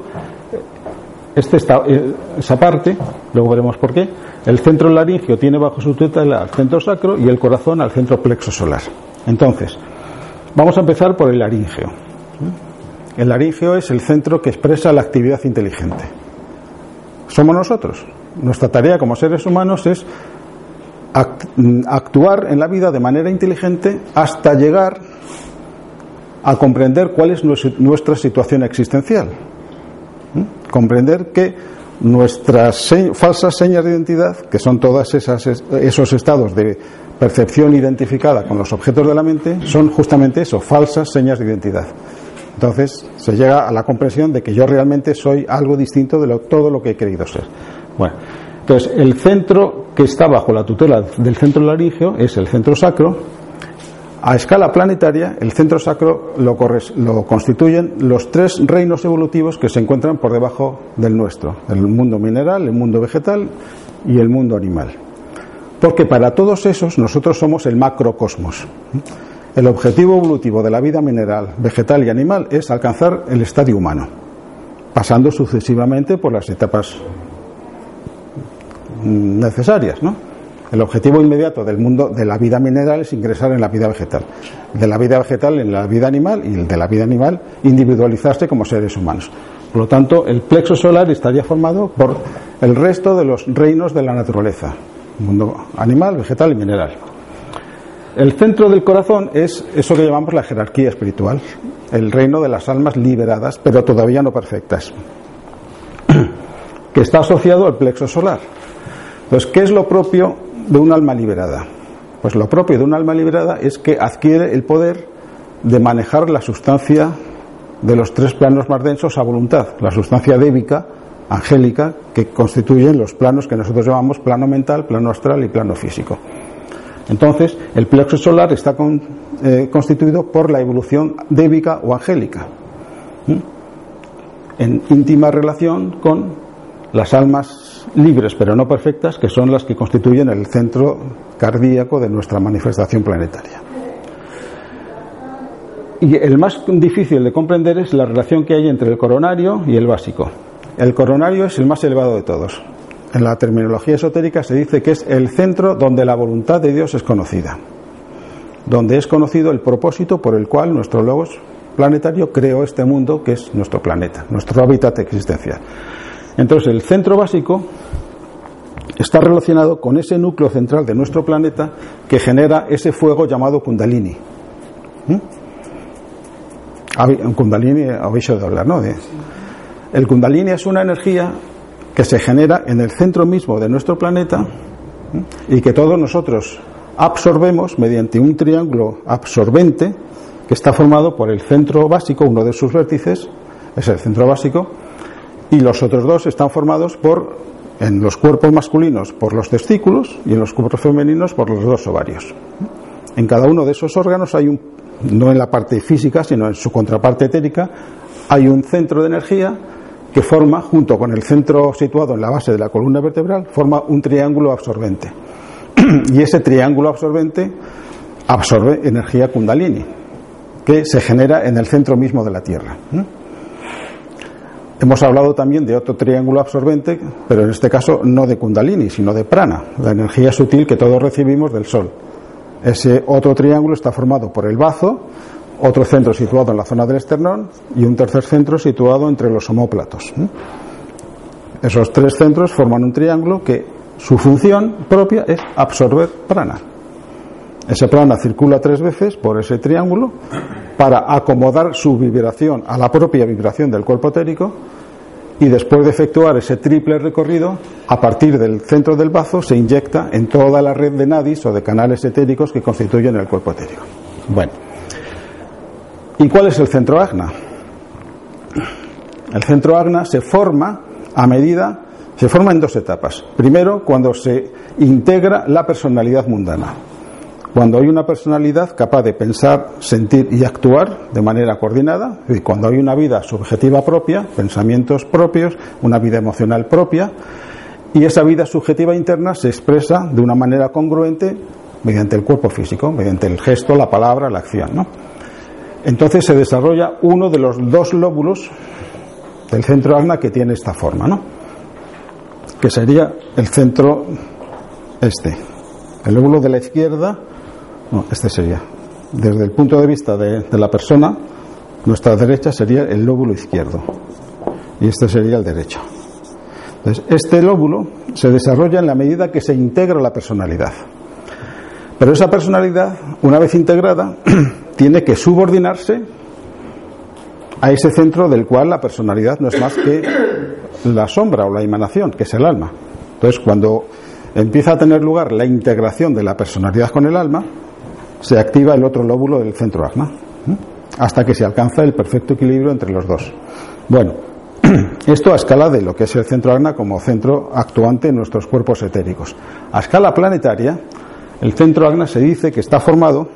este está, eh, esa parte, luego veremos por qué. El centro laringio tiene bajo su tutela al centro sacro y el corazón al centro plexo solar. Entonces, vamos a empezar por el laringio. El laringio es el centro que expresa la actividad inteligente somos nosotros. Nuestra tarea como seres humanos es actuar en la vida de manera inteligente hasta llegar a comprender cuál es nuestra situación existencial. Comprender que nuestras falsas señas de identidad, que son todos esos estados de percepción identificada con los objetos de la mente, son justamente eso, falsas señas de identidad. Entonces se llega a la comprensión de que yo realmente soy algo distinto de todo lo que he querido ser. Bueno, entonces el centro que está bajo la tutela del centro laringio es el centro sacro. A escala planetaria, el centro sacro lo, lo constituyen los tres reinos evolutivos que se encuentran por debajo del nuestro, el mundo mineral, el mundo vegetal y el mundo animal. Porque para todos esos nosotros somos el macrocosmos. El objetivo evolutivo de la vida mineral, vegetal y animal es alcanzar el estadio humano, pasando sucesivamente por las etapas necesarias, ¿no? El objetivo inmediato del mundo de la vida mineral es ingresar en la vida vegetal, de la vida vegetal en la vida animal y de la vida animal individualizarse como seres humanos. Por lo tanto, el plexo solar estaría formado por el resto de los reinos de la naturaleza, mundo animal, vegetal y mineral. El centro del corazón es eso que llamamos la jerarquía espiritual, el reino de las almas liberadas, pero todavía no perfectas, que está asociado al plexo solar. Entonces, ¿qué es lo propio de un alma liberada? Pues lo propio de un alma liberada es que adquiere el poder de manejar la sustancia de los tres planos más densos a voluntad, la sustancia débica, angélica, que constituyen los planos que nosotros llamamos plano mental, plano astral y plano físico. Entonces, el plexo solar está eh, constituido por la evolución débica o angélica, en íntima relación con las almas libres pero no perfectas, que son las que constituyen el centro cardíaco de nuestra manifestación planetaria. Y el más difícil de comprender es la relación que hay entre el coronario y el básico. El coronario es el más elevado de todos. En la terminología esotérica se dice que es el centro donde la voluntad de Dios es conocida, donde es conocido el propósito por el cual nuestro logos planetario creó este mundo que es nuestro planeta, nuestro hábitat existencial. Entonces, el centro básico está relacionado con ese núcleo central de nuestro planeta que genera ese fuego llamado Kundalini. ¿Mm? Kundalini habéis oído hablar, ¿no? El Kundalini es una energía que se genera en el centro mismo de nuestro planeta y que todos nosotros absorbemos mediante un triángulo absorbente que está formado por el centro básico, uno de sus vértices, es el centro básico, y los otros dos están formados por, en los cuerpos masculinos, por los testículos y en los cuerpos femeninos por los dos ovarios. En cada uno de esos órganos hay un, no en la parte física, sino en su contraparte etérica, hay un centro de energía que forma, junto con el centro situado en la base de la columna vertebral, forma un triángulo absorbente. y ese triángulo absorbente absorbe energía kundalini, que se genera en el centro mismo de la Tierra. Hemos hablado también de otro triángulo absorbente, pero en este caso no de kundalini, sino de prana, la energía sutil que todos recibimos del Sol. Ese otro triángulo está formado por el bazo, otro centro situado en la zona del esternón y un tercer centro situado entre los homóplatos. Esos tres centros forman un triángulo que su función propia es absorber prana. Ese prana circula tres veces por ese triángulo para acomodar su vibración a la propia vibración del cuerpo etérico y después de efectuar ese triple recorrido, a partir del centro del bazo se inyecta en toda la red de nadis o de canales etéricos que constituyen el cuerpo etérico. Bueno. ¿Y cuál es el centro agna? El centro agna se forma a medida, se forma en dos etapas. Primero, cuando se integra la personalidad mundana. Cuando hay una personalidad capaz de pensar, sentir y actuar de manera coordinada, y cuando hay una vida subjetiva propia, pensamientos propios, una vida emocional propia, y esa vida subjetiva interna se expresa de una manera congruente mediante el cuerpo físico, mediante el gesto, la palabra, la acción. ¿no? entonces se desarrolla uno de los dos lóbulos del centro agna que tiene esta forma, ¿no? Que sería el centro este. El lóbulo de la izquierda, no, este sería. Desde el punto de vista de, de la persona, nuestra derecha sería el lóbulo izquierdo y este sería el derecho. Entonces, este lóbulo se desarrolla en la medida que se integra la personalidad. Pero esa personalidad, una vez integrada, tiene que subordinarse a ese centro del cual la personalidad no es más que la sombra o la emanación, que es el alma. Entonces, cuando empieza a tener lugar la integración de la personalidad con el alma, se activa el otro lóbulo del centro alma, hasta que se alcanza el perfecto equilibrio entre los dos. Bueno, esto a escala de lo que es el centro alma como centro actuante en nuestros cuerpos etéricos. A escala planetaria, el centro agna se dice que está formado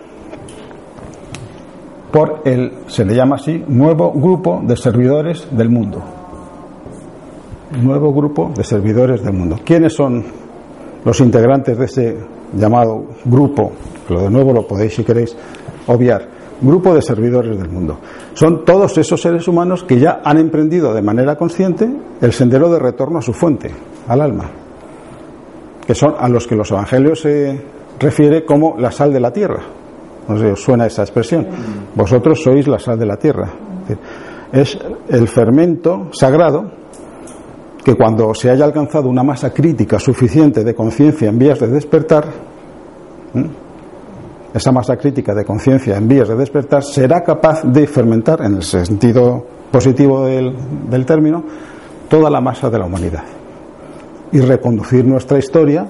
por el, se le llama así, nuevo grupo de servidores del mundo. Nuevo grupo de servidores del mundo. ¿Quiénes son los integrantes de ese llamado grupo? Lo de nuevo lo podéis, si queréis, obviar. Grupo de servidores del mundo. Son todos esos seres humanos que ya han emprendido de manera consciente el sendero de retorno a su fuente, al alma. Que son a los que los evangelios se refiere como la sal de la tierra no sé, os suena esa expresión. Vosotros sois la sal de la tierra. Es el fermento sagrado que cuando se haya alcanzado una masa crítica suficiente de conciencia en vías de despertar, esa masa crítica de conciencia en vías de despertar será capaz de fermentar, en el sentido positivo del, del término, toda la masa de la humanidad y reconducir nuestra historia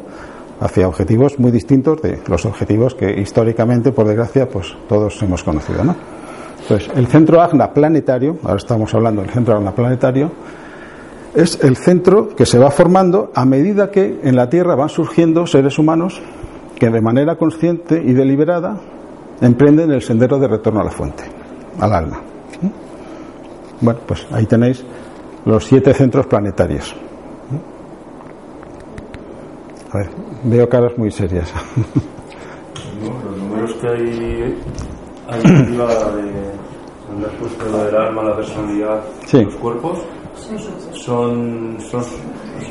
hacia objetivos muy distintos de los objetivos que históricamente, por desgracia, pues todos hemos conocido, ¿no? Entonces, el centro AGNA planetario, ahora estamos hablando del centro AGNA planetario, es el centro que se va formando a medida que en la Tierra van surgiendo seres humanos que de manera consciente y deliberada emprenden el sendero de retorno a la fuente, al alma. Bueno, pues ahí tenéis los siete centros planetarios. A ver, veo caras muy serias. los números que hay arriba de donde has puesto lo del alma, la personalidad, los cuerpos, son, son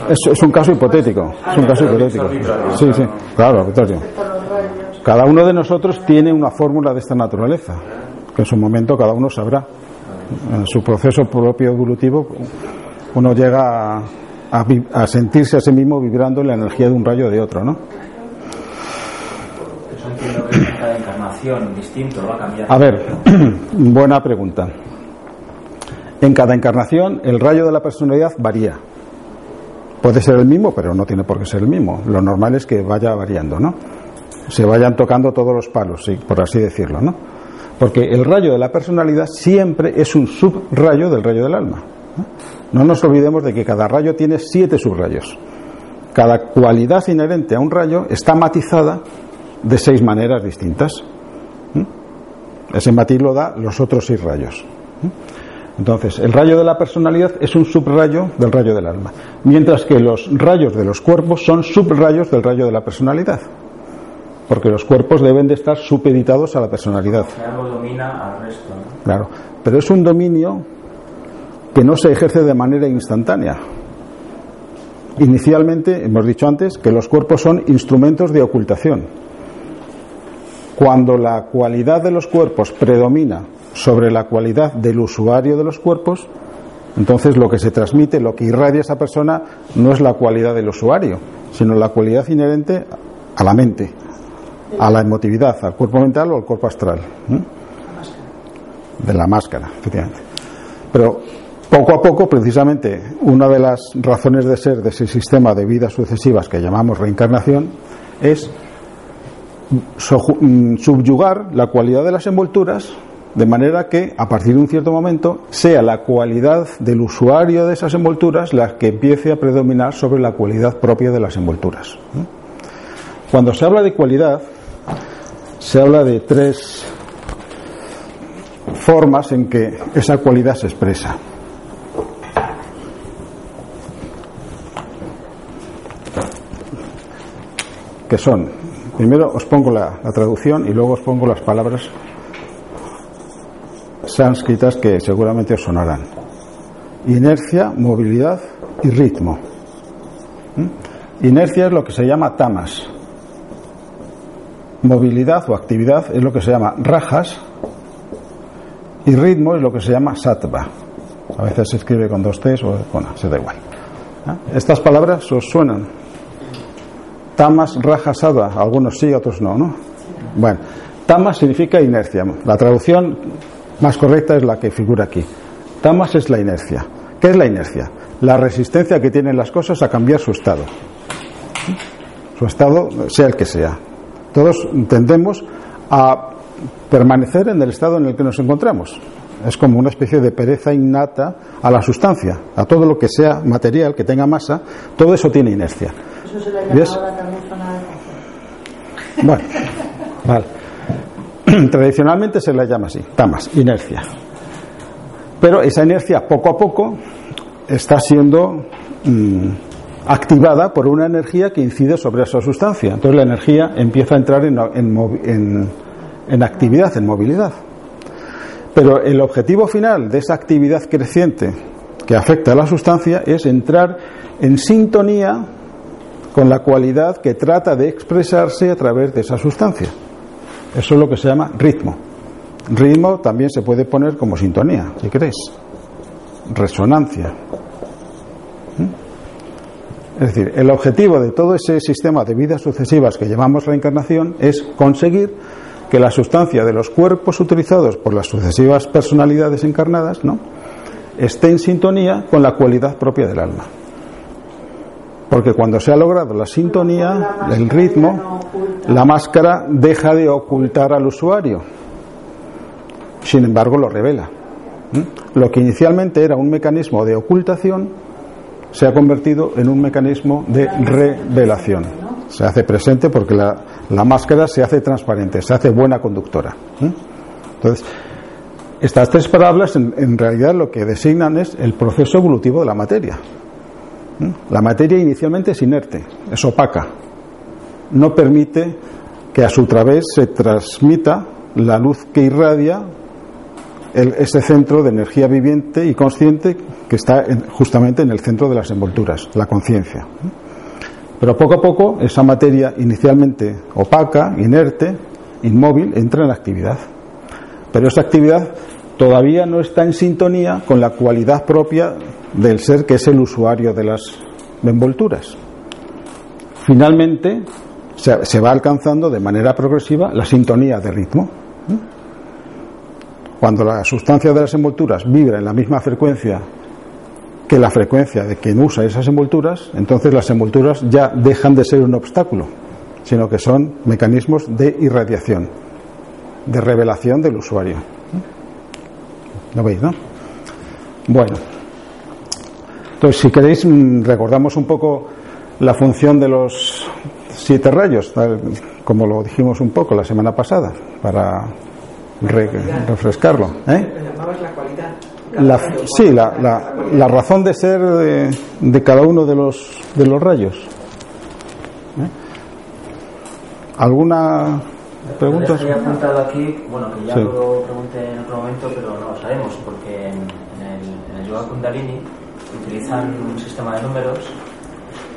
es, es, un caso hipotético. Es un caso hipotético. Sí, sí, claro. Cada uno de nosotros tiene una fórmula de esta naturaleza, que en su momento cada uno sabrá. En su proceso propio evolutivo, uno llega a, a, a sentirse a sí mismo vibrando en la energía de un rayo de otro, ¿no? Eso entiendo que cada encarnación distinto va a cambiar. A ver, buena pregunta. En cada encarnación el rayo de la personalidad varía. Puede ser el mismo, pero no tiene por qué ser el mismo. Lo normal es que vaya variando, ¿no? Se vayan tocando todos los palos, sí, por así decirlo, ¿no? Porque el rayo de la personalidad siempre es un subrayo del rayo del alma. No nos olvidemos de que cada rayo tiene siete subrayos. Cada cualidad inherente a un rayo está matizada de seis maneras distintas. Ese matiz lo da los otros seis rayos. Entonces, el rayo de la personalidad es un subrayo del rayo del alma, mientras que los rayos de los cuerpos son subrayos del rayo de la personalidad, porque los cuerpos deben de estar supeditados a la personalidad. Algo domina al resto. ¿no? Claro, pero es un dominio que no se ejerce de manera instantánea. Inicialmente, hemos dicho antes, que los cuerpos son instrumentos de ocultación. Cuando la cualidad de los cuerpos predomina sobre la cualidad del usuario de los cuerpos, entonces lo que se transmite, lo que irradia esa persona, no es la cualidad del usuario, sino la cualidad inherente a la mente, a la emotividad, al cuerpo mental o al cuerpo astral. ¿eh? De la máscara, efectivamente. Pero poco a poco, precisamente, una de las razones de ser de ese sistema de vidas sucesivas que llamamos reencarnación es subyugar la cualidad de las envolturas de manera que a partir de un cierto momento sea la cualidad del usuario de esas envolturas la que empiece a predominar sobre la cualidad propia de las envolturas. Cuando se habla de cualidad, se habla de tres formas en que esa cualidad se expresa. Que son, primero os pongo la, la traducción y luego os pongo las palabras sánscritas que seguramente os sonarán. Inercia, movilidad y ritmo. ¿Mm? Inercia es lo que se llama tamas. Movilidad o actividad es lo que se llama rajas. Y ritmo es lo que se llama sattva. A veces se escribe con dos T's o bueno, se da igual. ¿Eh? Estas palabras os suenan. Tamas, rajas, sattva. Algunos sí, otros no, ¿no? Bueno, tamas significa inercia. La traducción más correcta es la que figura aquí. Tamas es la inercia. ¿Qué es la inercia? La resistencia que tienen las cosas a cambiar su estado. Su estado, sea el que sea. Todos tendemos a permanecer en el estado en el que nos encontramos. Es como una especie de pereza innata a la sustancia, a todo lo que sea material, que tenga masa, todo eso tiene inercia. Eso se le llama ¿Ves? Bueno, vale. Tradicionalmente se la llama así, tamas, inercia. Pero esa inercia poco a poco está siendo mm, activada por una energía que incide sobre esa sustancia. Entonces la energía empieza a entrar en, en en- en actividad, en movilidad. Pero el objetivo final de esa actividad creciente que afecta a la sustancia es entrar en sintonía con la cualidad que trata de expresarse a través de esa sustancia. Eso es lo que se llama ritmo. Ritmo también se puede poner como sintonía, si queréis. Resonancia. ¿Mm? Es decir, el objetivo de todo ese sistema de vidas sucesivas que llamamos reencarnación es conseguir que la sustancia de los cuerpos utilizados por las sucesivas personalidades encarnadas ¿no? esté en sintonía con la cualidad propia del alma. Porque cuando se ha logrado la sintonía, el ritmo, la máscara deja de ocultar al usuario. Sin embargo, lo revela. Lo que inicialmente era un mecanismo de ocultación se ha convertido en un mecanismo de revelación. Se hace presente porque la, máscara se hace transparente, se hace buena conductora. Entonces, estas tres palabras en, realidad lo que designan es el proceso evolutivo de la materia. La materia inicialmente es inerte, es opaca, no permite que a su través se transmita la luz que irradia ese centro de energía viviente y consciente que está justamente en el centro de las envolturas, la conciencia. Pero poco a poco esa materia inicialmente opaca, inerte, inmóvil, entra en actividad. Pero esa actividad todavía no está en sintonía con la cualidad propia del ser que es el usuario de las envolturas. Finalmente se, va alcanzando de manera progresiva la sintonía de ritmo. Cuando la sustancia de las envolturas vibra en la misma frecuencia que la frecuencia de quien usa esas envolturas, entonces las envolturas ya dejan de ser un obstáculo, sino que son mecanismos de irradiación, de revelación del usuario. ¿Lo veis, no? Bueno. Entonces, si queréis, mm, recordamos un poco la función de los siete rayos, como lo dijimos un poco la semana pasada, para refrescarlo. ¿eh? La, sí, la, la, la, razón de ser de, de, cada uno de los, de los rayos. ¿Eh? ¿Alguna pregunta? He apuntado aquí, bueno, que ya lo pregunté en otro momento, pero no lo sabemos, porque en, el, en el yoga kundalini utilizan un sistema de números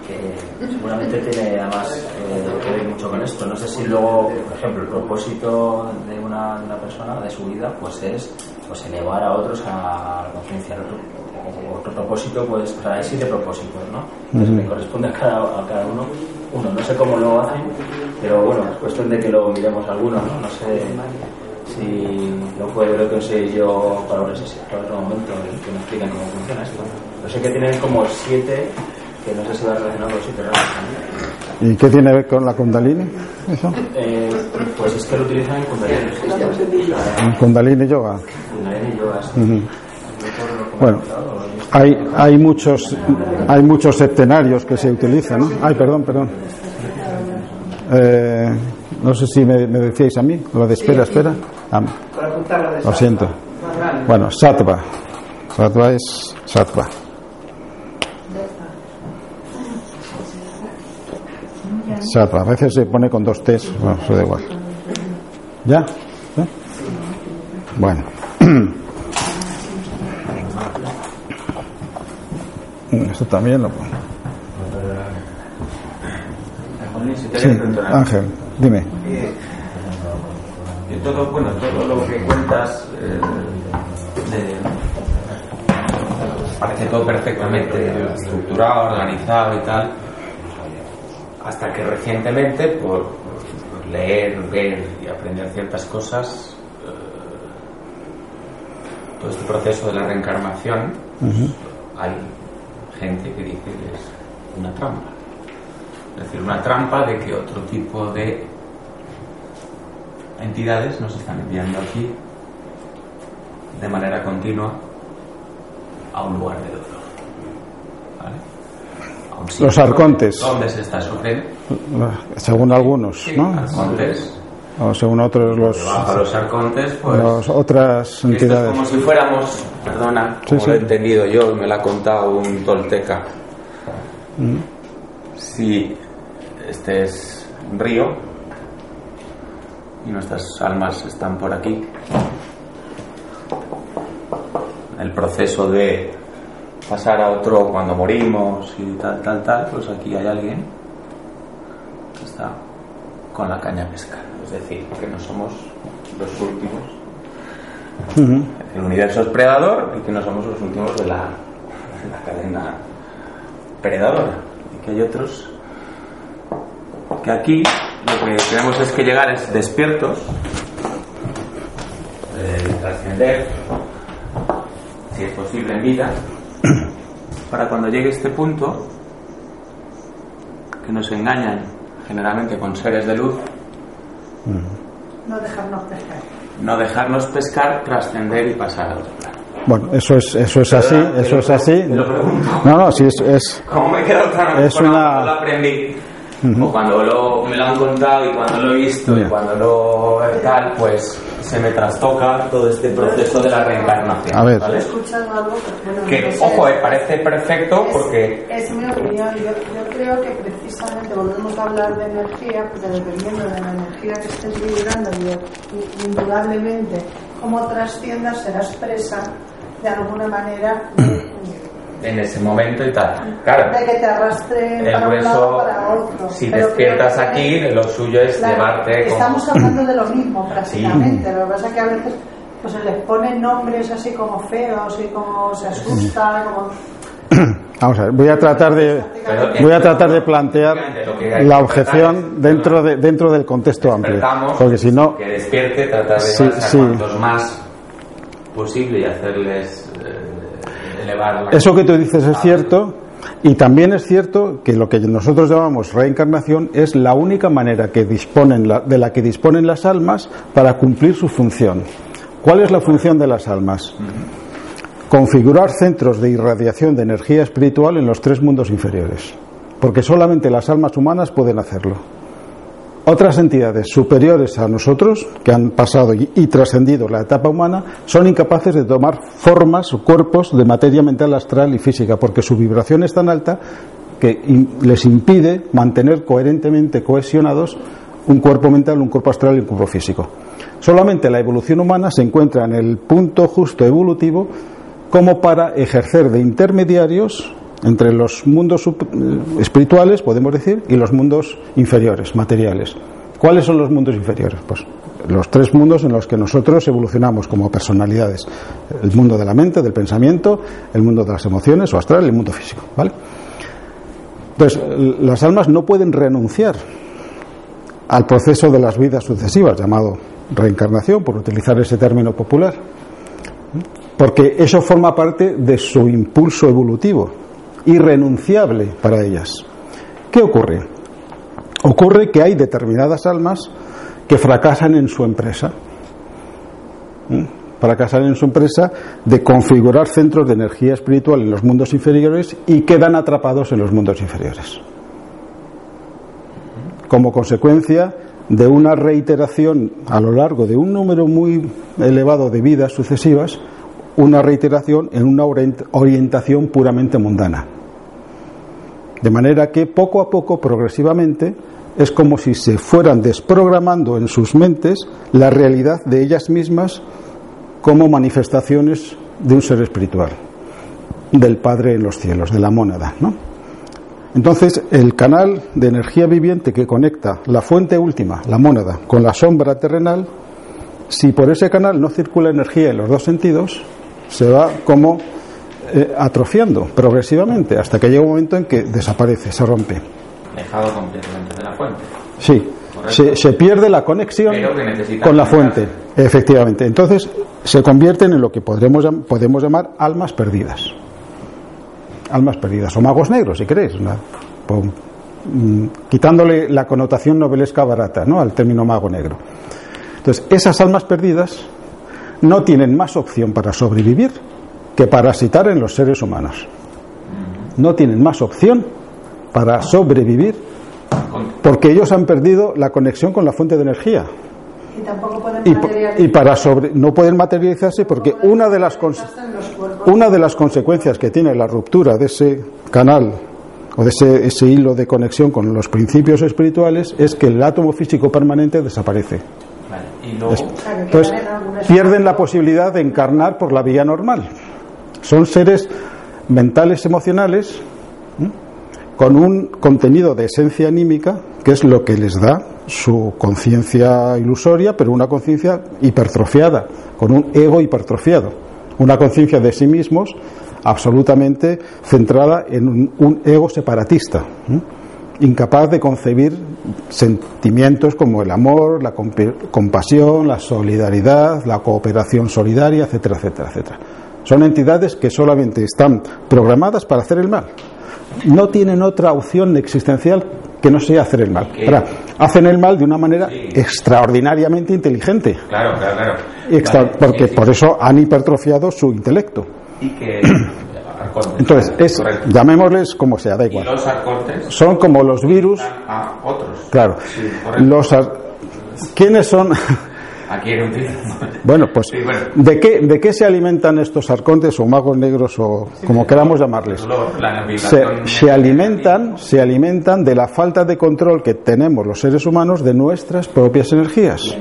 que seguramente tiene además eh, que ver mucho con esto. No sé si luego, por ejemplo, el propósito de una, una persona, de su vida, pues es pues elevar a otros a la conciencia. Otro, propósito, pues, o sea, hay siete propósitos, ¿no? Entonces me corresponde a cada, a cada uno uno. No sé cómo lo hacen, pero bueno, es cuestión de que lo miremos algunos, ¿no? No sé si no puede lo que sé yo para otro momento que me expliquen cómo funciona esto. Pero sé que tienen como siete que no sé si va relacionado con los siete también. ¿Y qué tiene que ver con la Kundalini? ¿Eso? Eh, pues es que lo utilizan en Kundalini. En Kundalini Yoga. Kundalini Yoga, Bueno, hay, hay, muchos, hay muchos septenarios que se utilizan, ¿no? Ay, perdón, perdón. Eh, no sé si me, me, decíais a mí, lo de espera, espera. Ah, lo siento. Bueno, Sattva. Sattva es Sattva. A veces se pone con dos T's, bueno, eso da igual. ¿Ya? Bueno. Esto también lo pongo. Sí, Ángel, dime. Todo, bueno, todo lo que cuentas eh, parece todo perfectamente estructurado, organizado y tal hasta que recientemente, por, leer, ver y aprender ciertas cosas, eh, todo este proceso de la reencarnación, hay gente que dice que es una trampa. Es decir, una trampa de que otro tipo de entidades nos están enviando aquí de manera continua a un lugar de dolor. Los arcontes. ¿Dónde se está sufriendo? Según algunos, ¿no? Arcontes. O según otros los. Los arcontes, pues. otras entidades. Es como si fuéramos, perdona, como lo he entendido yo, me lo ha contado un tolteca. Mm. Si este es un río y nuestras almas están por aquí, el proceso de pasar a otro cuando morimos y tal, tal, tal, pues aquí hay alguien que está con la caña pescar. Es decir, que no somos los últimos. El universo es predador y que no somos los últimos de la, de la cadena predadora. Y que hay otros que aquí lo que tenemos es que llegar es despiertos, eh, trascender, si es posible en vida, para cuando llegue este punto que nos engañan generalmente con seres de luz. No dejarnos pescar. No dejarnos pescar, trascender y pasar a otro Bueno, eso es, eso es así, eso es así. No, no, sí, es. es ¿Cómo me quedo tan es una... lo aprendí? O cuando lo, me lo han contado y cuando lo he visto y cuando lo tal, pues se me trastoca todo este proceso de la reencarnación. A ver. ¿vale? algo que, ojo, eh, parece perfecto porque... Es mi opinión. Yo, yo, creo que precisamente volvemos a hablar de energía, porque dependiendo de la energía que estés vibrando, y, indudablemente cómo trasciendas será expresa de alguna manera en ese momento y tal. Claro. De que te arrastre para un lado para otro. Si despiertas aquí, lo suyo es llevarte. Estamos hablando de lo mismo prácticamente. Lo que pasa es que a veces pues, se les pone nombres así como feos y como se asusta, como. Vamos a ver, voy a tratar de voy a tratar de plantear la objeción dentro de dentro del contexto amplio, porque si no que despierte, tratar de sí, sí. más posible y hacerles eso que tú dices es cierto y también es cierto que lo que nosotros llamamos reencarnación es la única manera que disponen de la que disponen las almas para cumplir su función. ¿Cuál es la función de las almas? Configurar centros de irradiación de energía espiritual en los tres mundos inferiores, porque solamente las almas humanas pueden hacerlo. Otras entidades superiores a nosotros, que han pasado y, trascendido la etapa humana, son incapaces de tomar formas o cuerpos de materia mental, astral y física, porque su vibración es tan alta que les impide mantener coherentemente cohesionados un cuerpo mental, un cuerpo astral y un cuerpo físico. Solamente la evolución humana se encuentra en el punto justo evolutivo como para ejercer de intermediarios entre los mundos eh, espirituales, podemos decir, y los mundos inferiores, materiales. ¿Cuáles son los mundos inferiores? Pues los tres mundos en los que nosotros evolucionamos como personalidades. El mundo de la mente, del pensamiento, el mundo de las emociones o astral, el mundo físico. ¿vale? Entonces, las almas no pueden renunciar al proceso de las vidas sucesivas, llamado reencarnación, por utilizar ese término popular, porque eso forma parte de su impulso evolutivo irrenunciable para ellas. ¿Qué ocurre? Ocurre que hay determinadas almas que fracasan en su empresa. Fracasan en su empresa de configurar centros de energía espiritual en los mundos inferiores y quedan atrapados en los mundos inferiores. Como consecuencia de una reiteración a lo largo de un número muy elevado de vidas sucesivas, una reiteración en una orientación puramente mundana. De manera que poco a poco, progresivamente, es como si se fueran desprogramando en sus mentes la realidad de ellas mismas como manifestaciones de un ser espiritual, del Padre en los cielos, de la mónada. ¿no? Entonces, el canal de energía viviente que conecta la fuente última, la mónada, con la sombra terrenal, si por ese canal no circula energía en los dos sentidos, se va como eh, atrofiando progresivamente hasta que llega un momento en que desaparece, se rompe. Dejado completamente de la fuente. Sí, se, pierde la conexión con la fuente, efectivamente. Entonces se convierten en lo que podremos, podemos llamar almas perdidas. Almas perdidas, o magos negros, si queréis. Mm, quitándole la connotación novelesca barata ¿no? al término mago negro. Entonces, esas almas perdidas no tienen más opción para sobrevivir que parasitar en los seres humanos. No tienen más opción para sobrevivir porque ellos han perdido la conexión con la fuente de energía. Y tampoco pueden y, para sobre, no pueden materializarse porque una de las una de las consecuencias que tiene la ruptura de ese canal o de ese, ese hilo de conexión con los principios espirituales es que el átomo físico permanente desaparece. Entonces pierden la posibilidad de encarnar por la vía normal. Son seres mentales emocionales con un contenido de esencia anímica que es lo que les da su conciencia ilusoria, pero una conciencia hipertrofiada, con un ego hipertrofiado, una conciencia de sí mismos absolutamente centrada en un, ego separatista, incapaz de concebir sentimientos como el amor, la compasión, la solidaridad, la cooperación solidaria, etcétera, etcétera, etcétera. Son entidades que solamente están programadas para hacer el mal. No tienen otra opción existencial que no sea hacer el mal. hacen el mal de una manera extraordinariamente inteligente. Claro, claro, claro. porque por eso han hipertrofiado su intelecto. Y que entonces, es, llamémosles como sea, da igual. ¿Y los arcontes? Son como los virus. A otros. Claro. los ¿Quiénes son? Aquí en un Bueno, pues, ¿de, qué, ¿de qué se alimentan estos arcontes o magos negros o como queramos llamarles? Se, se, alimentan, se alimentan de la falta de control que tenemos los seres humanos de nuestras propias energías.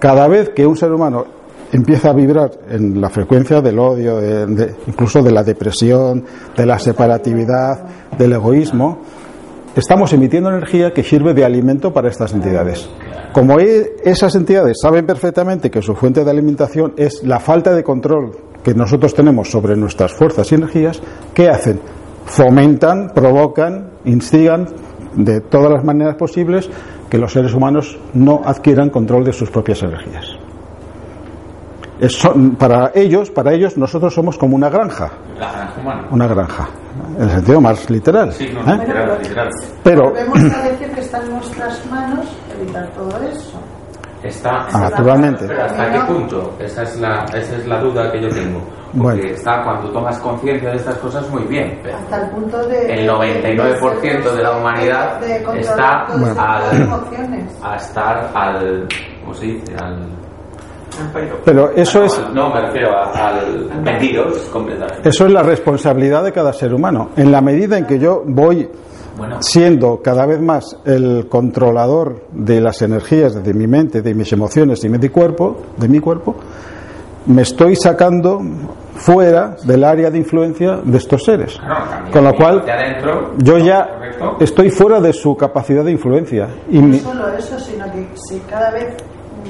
Cada vez que un ser humano empieza a vibrar en la frecuencia del odio, incluso de la depresión, de la separatividad, del egoísmo, estamos emitiendo energía que sirve de alimento para estas entidades. Como e, esas entidades saben perfectamente que su fuente de alimentación es la falta de control que nosotros tenemos sobre nuestras fuerzas y energías, ¿qué hacen? Fomentan, provocan, instigan de todas las maneras posibles que los seres humanos no adquieran control de sus propias energías para ellos, para ellos, nosotros somos como una granja. Una granja, en el sentido más literal. Sí, no, ¿eh? literal, literal. Pero. Podemos decir que está en nuestras manos evitar todo eso. Está, ah, naturalmente. Pero ¿hasta qué punto? Esa es la, esa es la duda que yo tengo. Porque está cuando tomas conciencia de estas cosas muy bien. Hasta el punto de. El 99% de, la humanidad está al, a estar al. ¿Cómo se dice? Al pero eso es. No, me refiero al completamente. Eso es la responsabilidad de cada ser humano. En la medida en que yo voy siendo cada vez más el controlador de las energías de mi mente, de mis emociones y de mi cuerpo, de mi cuerpo, me estoy sacando fuera del área de influencia de estos seres. Con lo cual, yo ya estoy fuera de su capacidad de influencia. Y no solo eso, sino que si cada vez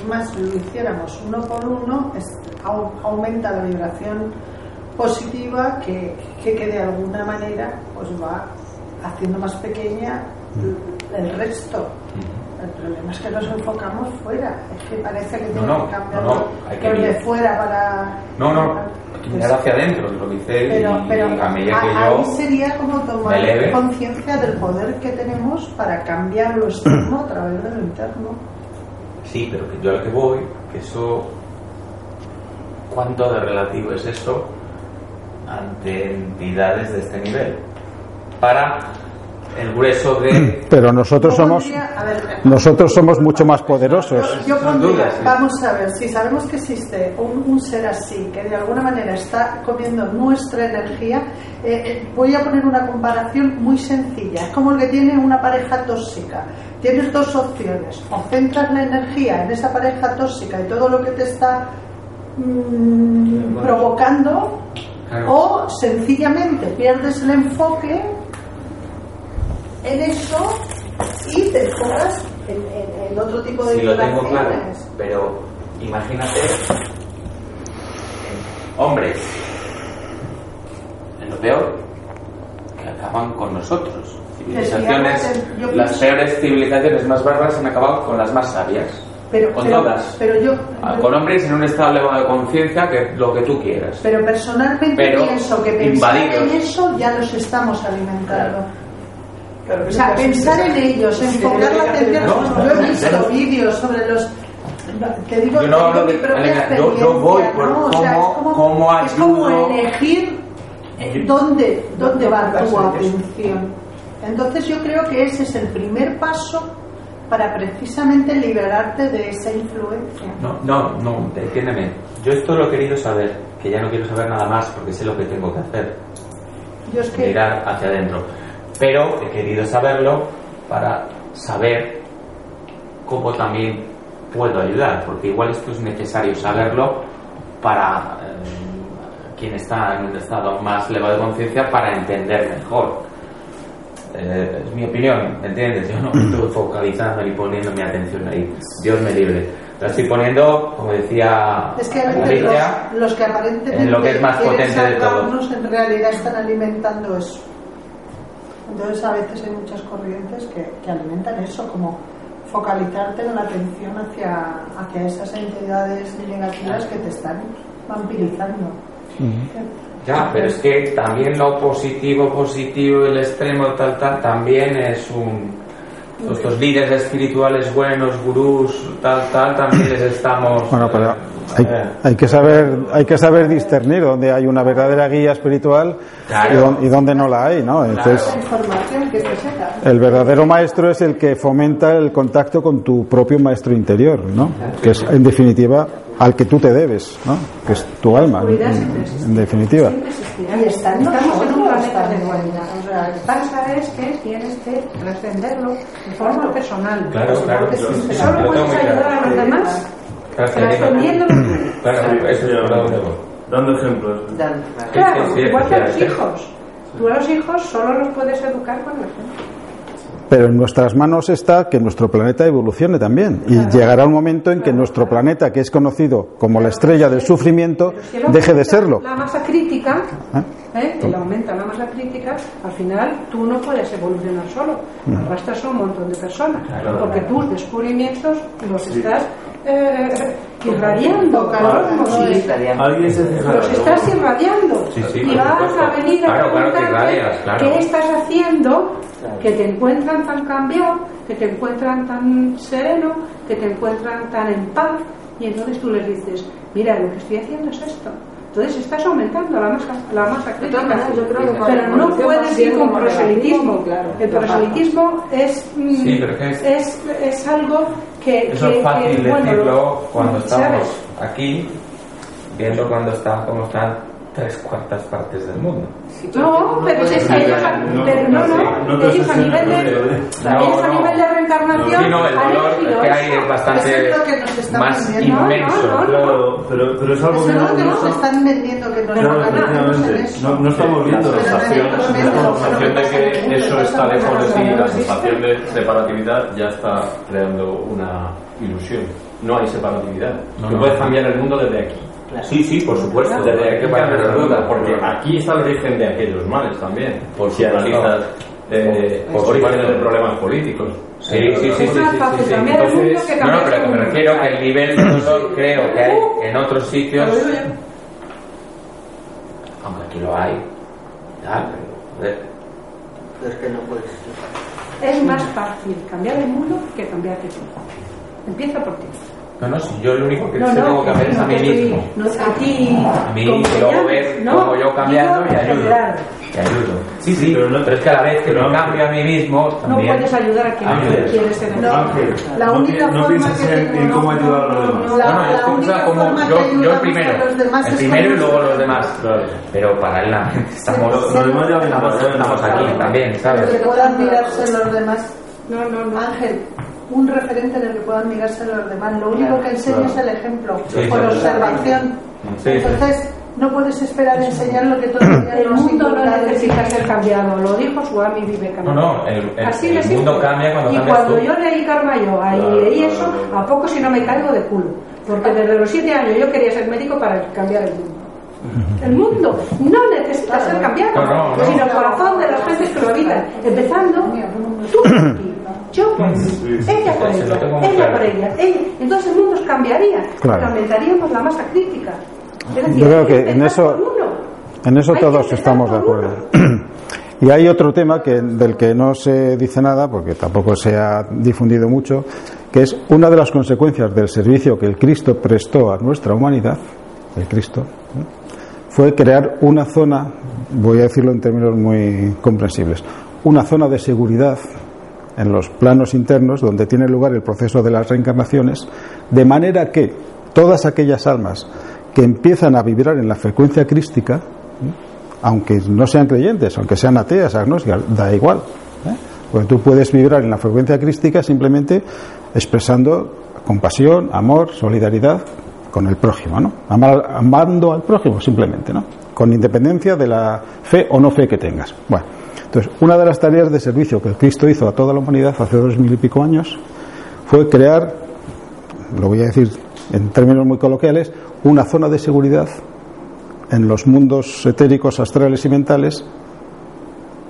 más lo hiciéramos uno por uno, aumenta la vibración positiva que, que, de alguna manera pues va haciendo más pequeña el resto. El problema es que nos enfocamos fuera. Es que parece que tiene que cambiar no, que de fuera para. No, no, hay que mirar hacia adentro, lo dice pero, pero a medida que ahí sería como tomar conciencia del poder que tenemos para cambiar lo externo a través de lo interno. Sí, pero que yo a lo que voy, que eso, ¿cuánto de relativo es eso ante entidades de este nivel? Para el grueso de pero nosotros somos nosotros somos mucho más poderosos. yo vamos a ver si sabemos que existe un, ser así que de alguna manera está comiendo nuestra energía eh, eh, voy a poner una comparación muy sencilla. Es como el que tiene una pareja tóxica tienes dos opciones. O centras la energía en esa pareja tóxica y todo lo que te está mm, provocando o sencillamente pierdes el enfoque en eso y te enfocas en, otro tipo de Si lo tengo claro, pero imagínate hombres en lo peor que acaban con nosotros. Civilizaciones, las peores civilizaciones más bárbaras han acabado con las más sabias. Pero, con todas. Pero yo, ah, con hombres en un estado elevado de conciencia que lo que tú quieras. Pero personalmente pienso que pensar en eso ya los estamos alimentando o sea, pensar en ellos, enfocar la atención. yo he visto vídeos sobre los te digo, yo no hablo de yo, yo, voy por ¿no? cómo, o sea, es como, cómo es como elegir dónde, dónde va tu atención. Entonces yo creo que ese es el primer paso para precisamente liberarte de esa influencia. No, no, no, entiéndeme. Yo esto lo he querido saber, que ya no quiero saber nada más porque sé lo que tengo que hacer. Yo es que... Mirar hacia adentro pero he querido saberlo para saber cómo también puedo ayudar, porque igual esto es necesario saberlo para eh, quien está en un estado más elevado de conciencia para entender mejor. Eh, es mi opinión, ¿entiendes? Yo no estoy focalizando ni poniendo mi atención ahí. Dios me libre. La estoy poniendo, como decía es que los, que aparentemente en lo que es más potente de todo. en realidad están alimentando eso. Entonces a veces hay muchas corrientes que, alimentan eso, como focalizarte en la atención hacia, hacia esas entidades negativas que te están vampirizando. Ya, pero es que también lo positivo, positivo, el extremo, tal, tal, también es un. Estos líderes espirituales buenos, gurús, tal, tal, también les estamos. Bueno, pero hay, que saber hay que saber discernir dónde hay una verdadera guía espiritual y, dónde, no la hay no entonces el verdadero maestro es el que fomenta el contacto con tu propio maestro interior no que es en definitiva al que tú te debes no que es tu alma en, definitiva. y estamos en un planeta de dualidad lo que pasa es que tienes que trascenderlo de forma personal. claro claro. porque solo puedes ayudar a los demás Claro, eso Dando ejemplos. Claro, igual que a los hijos. Tú a los hijos solo los puedes educar con el ejemplo. Pero en nuestras manos está que nuestro planeta evolucione también. Y llegará un momento en que nuestro planeta, que es conocido como la estrella del sufrimiento, deje de serlo. La masa crítica, ¿Eh? ¿eh? el aumenta la masa crítica, al final tú no puedes evolucionar solo. Arrastras a un montón de personas. Porque tus descubrimientos los estás eh, irradiando, Alguien se Los estás irradiando. y vas a venir a preguntarte qué estás haciendo que te encuentran tan cambiado, que te encuentran tan sereno, que te encuentran tan en paz. Y entonces tú les dices, mira, lo que estoy haciendo es esto. Entonces estás aumentando la masa, la masa crítica, pero no puedes ir con proselitismo. El proselitismo es, mm, es, es algo que... Eso es fácil decirlo cuando estamos aquí, viendo cuando está, cómo están tres cuartas partes del mundo. No, pero es que ellos, no, no, ellos a nivel de, ellos a nivel de reencarnación no, el dolor que hay es bastante más inmenso. Pero, pero es algo que no, nos están vendiendo que no, no estamos viendo la sensación, la sensación de que eso está lejos de ti, la sensación de separatividad ya está creando una ilusión. No hay separatividad. No puedes cambiar el mundo desde aquí. Sí, sí, por supuesto. Desde aquí para duda, porque aquí está el origen de aquellos males también. Por si analizas eh, por de problemas políticos. Sí, sí, sí, sí, sí, Entonces, no, no, pero me refiero que el nivel de dolor creo que hay en otros sitios. Aunque aquí lo hay. Ya, pero, es que no puedes. Es más fácil cambiar el mundo que cambiarte tú. Empieza por ti. No, no, si yo lo único que no, tengo que hacer es a mí mismo. No, a ti. A mí, y luego ver cómo yo cambiando y ayudo. Y ayudo. Sí, sí, pero, pero, es que a la vez que lo cambio a mí mismo, también. No puedes ayudar a quien quiere ser no, La única no, forma que en, en cómo ayudar a los demás. La, no, no, yo única como yo, yo el primero. El primero y luego los demás. Pero paralelamente estamos, los demás ya estamos, estamos aquí también, ¿sabes? Que puedan mirarse los demás. No, no, no. Ángel, un referente del que puedan mirarse los demás. Lo único que enseña es el ejemplo, por observación. Entonces, no puedes esperar enseñar lo que todavía el mundo no necesita ser cambiado. Lo dijo Swami Vivekananda. No, no, el, el, Así el mundo cambia cuando Y cuando yo leí Karma Yoga y leí eso, a poco si no me caigo de culo. Porque desde los siete años yo quería ser médico para cambiar el mundo. El mundo no necesita ser cambiado, sino el corazón de las gentes que lo habitan. Empezando tú por ella por ella, ella por ella, Entonces el mundo cambiaría, claro. aumentaríamos la masa crítica. Yo creo que en eso, en eso todos estamos de acuerdo. Y hay otro tema que, del que no se dice nada, porque tampoco se ha difundido mucho, que es una de las consecuencias del servicio que el Cristo prestó a nuestra humanidad, el Cristo, fue crear una zona, voy a decirlo en términos muy comprensibles, una zona de seguridad en los planos internos donde tiene lugar el proceso de las reencarnaciones, de manera que todas aquellas almas que empiezan a vibrar en la frecuencia crística, aunque no sean creyentes, aunque sean ateas, agnósticas, da igual. ¿eh? Porque tú puedes vibrar en la frecuencia crística simplemente expresando compasión, amor, solidaridad con el prójimo, ¿no? amando al prójimo simplemente, ¿no? Con independencia de la fe o no fe que tengas. Bueno, entonces, una de las tareas de servicio que Cristo hizo a toda la humanidad hace dos mil y pico años fue crear, lo voy a decir en términos muy coloquiales, una zona de seguridad en los mundos etéricos, astrales y mentales,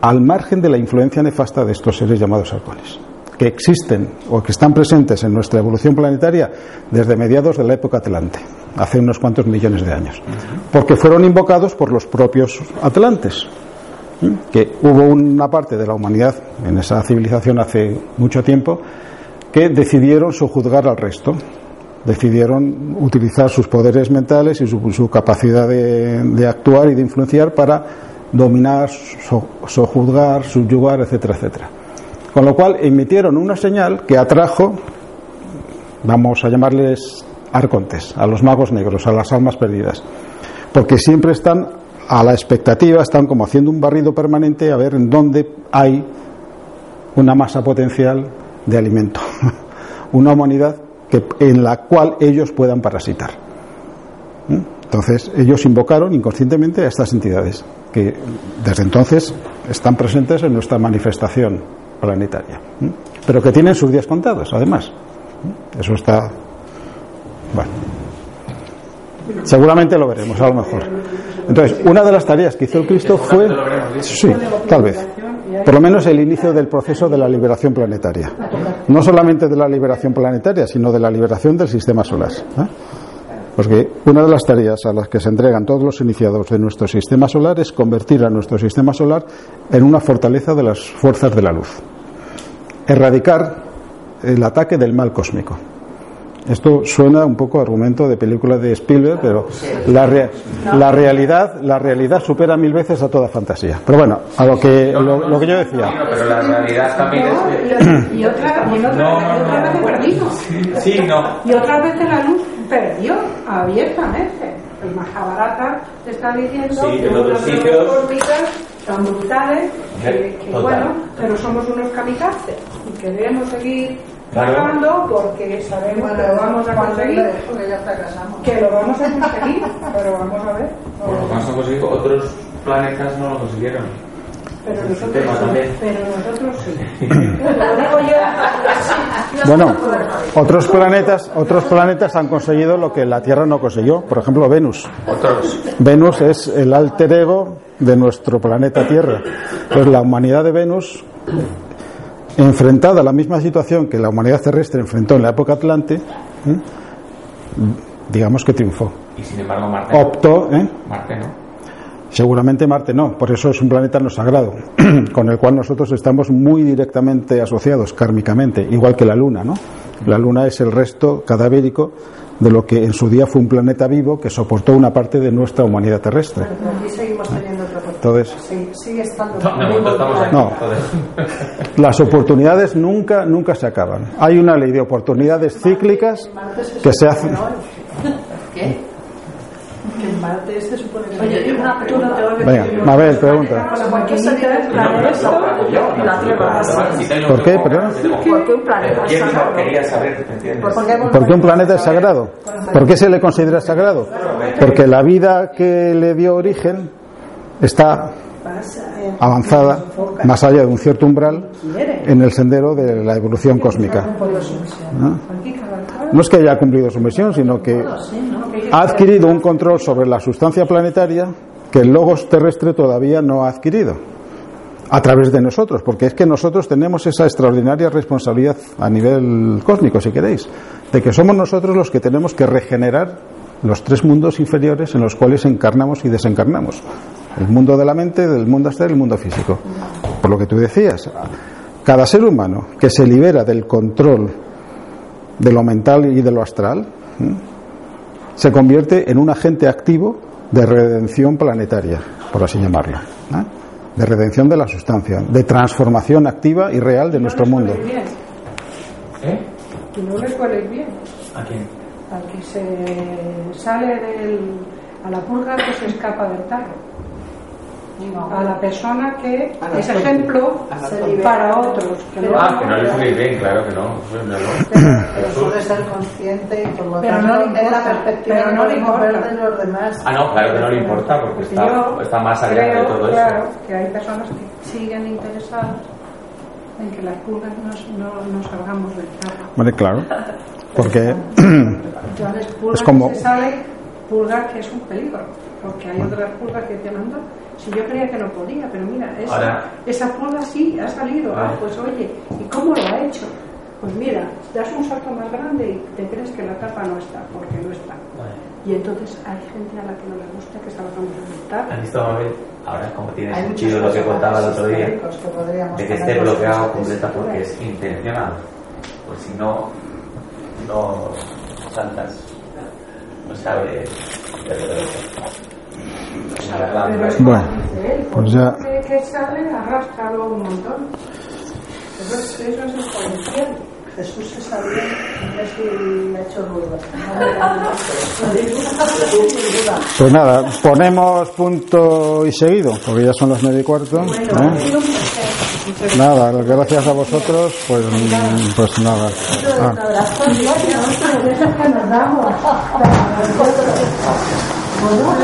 al margen de la influencia nefasta de estos seres llamados arcones, que existen o que están presentes en nuestra evolución planetaria desde mediados de la época atlante. hace unos cuantos millones de años, porque fueron invocados por los propios atlantes, que hubo una parte de la humanidad en esa civilización hace mucho tiempo que decidieron sojuzgar al resto, decidieron utilizar sus poderes mentales y su, capacidad de, actuar y de influenciar para dominar, sojuzgar, subyugar, etcétera, etcétera. Con lo cual emitieron una señal que atrajo, vamos a llamarles arcontes, a los magos negros, a las almas perdidas, porque siempre están a la expectativa, están como haciendo un barrido permanente a ver en dónde hay una masa potencial de alimento, una humanidad que, en la cual ellos puedan parasitar. ¿Mm? Entonces, ellos invocaron inconscientemente a estas entidades, que desde entonces están presentes en nuestra manifestación planetaria, ¿Mm? pero que tienen sus días contados, además. ¿Mm? Eso está. Bueno. Seguramente lo veremos, a lo mejor. Entonces, una de las tareas que hizo el Cristo fue. Sí, tal vez por lo menos el inicio del proceso de la liberación planetaria. No solamente de la liberación planetaria, sino de la liberación del sistema solar. ¿eh? Porque una de las tareas a las que se entregan todos los iniciados de nuestro sistema solar es convertir a nuestro sistema solar en una fortaleza de las fuerzas de la luz. Erradicar el ataque del mal cósmico. Esto suena un poco a argumento de película de Spielberg, pero la, la, realidad la realidad supera mil veces a toda fantasía. Pero bueno, a lo que lo, que yo decía. Pero la realidad también es y otra y otra vez perdido. Sí, no. Y otra vez la luz perdió abiertamente. El Mahabharata te está diciendo sí, que unos sitios tan brutales que, que bueno, pero somos unos kamikazes y queremos seguir Claro. porque sabemos que lo vamos a conseguir. Que lo vamos a conseguir, pero vamos a ver. Lo vamos a conseguir, otros planetas no lo consiguieron. Pero nosotros, pero nosotros sí. bueno, otros planetas, otros planetas han conseguido lo que la Tierra no consiguió. Por ejemplo, Venus. Otros. Venus es el alter ego de nuestro planeta Tierra. Pues la humanidad de Venus enfrentada a la misma situación que la humanidad terrestre enfrentó en la época Atlante, ¿eh? digamos que triunfó. Y sin embargo Marte optó, ¿eh? Marte no. Seguramente Marte no, por eso es un planeta no sagrado, con el cual nosotros estamos muy directamente asociados kármicamente, igual que la Luna, ¿no? La Luna es el resto cadavérico de lo que en su día fue un planeta vivo que soportó una parte de nuestra humanidad terrestre. Entonces, sigue estando no, las oportunidades nunca nunca se acaban. Hay una ley de oportunidades cíclicas que se hacen. ¿Qué? Que se supone que. Oye, una Venga, Mabel, pregunta. ¿Por qué? ¿Perdón? ¿Por qué un planeta es sagrado? ¿Por qué un planeta es sagrado? ¿Por qué se le considera sagrado? Porque la vida que le dio origen está avanzada más allá de un cierto umbral en el sendero de la evolución cósmica. ¿No? es que haya cumplido su misión, sino que ha adquirido un control sobre la sustancia planetaria que el logos terrestre todavía no ha adquirido a través de nosotros, porque es que nosotros tenemos esa extraordinaria responsabilidad a nivel cósmico, si queréis, de que somos nosotros los que tenemos que regenerar los tres mundos inferiores en los cuales encarnamos y desencarnamos. El mundo de la mente, del mundo astral y el mundo físico. Por lo que tú decías, cada ser humano que se libera del control de lo mental y de lo astral, se convierte en un agente activo de redención planetaria, por así llamarlo. De redención de la sustancia, de transformación activa y real de nuestro mundo. ¿Eh? no le bien. ¿A quién? Al que se sale del, a la purga que se escapa del tarro a la persona que es ejemplo para otros. Que no, ah, que no le fue bien, claro que no. Pero suele ser consciente y por lo pero no le importa, la perspectiva pero no le importa de los demás. Ah, no, claro que no le importa porque está, está más allá de todo claro, eso. que hay personas que siguen interesadas en que las pulgas no, no, no salgamos del carro. Vale, claro. Porque es como... Se sale pulga que es un peligro, porque hay otras pulgas que mandan si yo creía que no podía, pero mira, esa, esa sí ha salido. Ah, pues oye, ¿y cómo lo ha hecho? pues mira, das un salto más grande y te crees que la tapa no está, porque no está. Y entonces hay gente a la que no le gusta que salgamos a montar. visto ahora como tiene sentido lo que contaba el otro día, de que esté bloqueado completa porque es intencional. Pues si no, no saltas, no sabes. Bueno, pues ya. Jesús se. Pues nada, ponemos punto y seguido, porque ya son las nueve y cuarto. Nada, gracias a vosotros, pues, pues nada. Ah. ¿Puedo?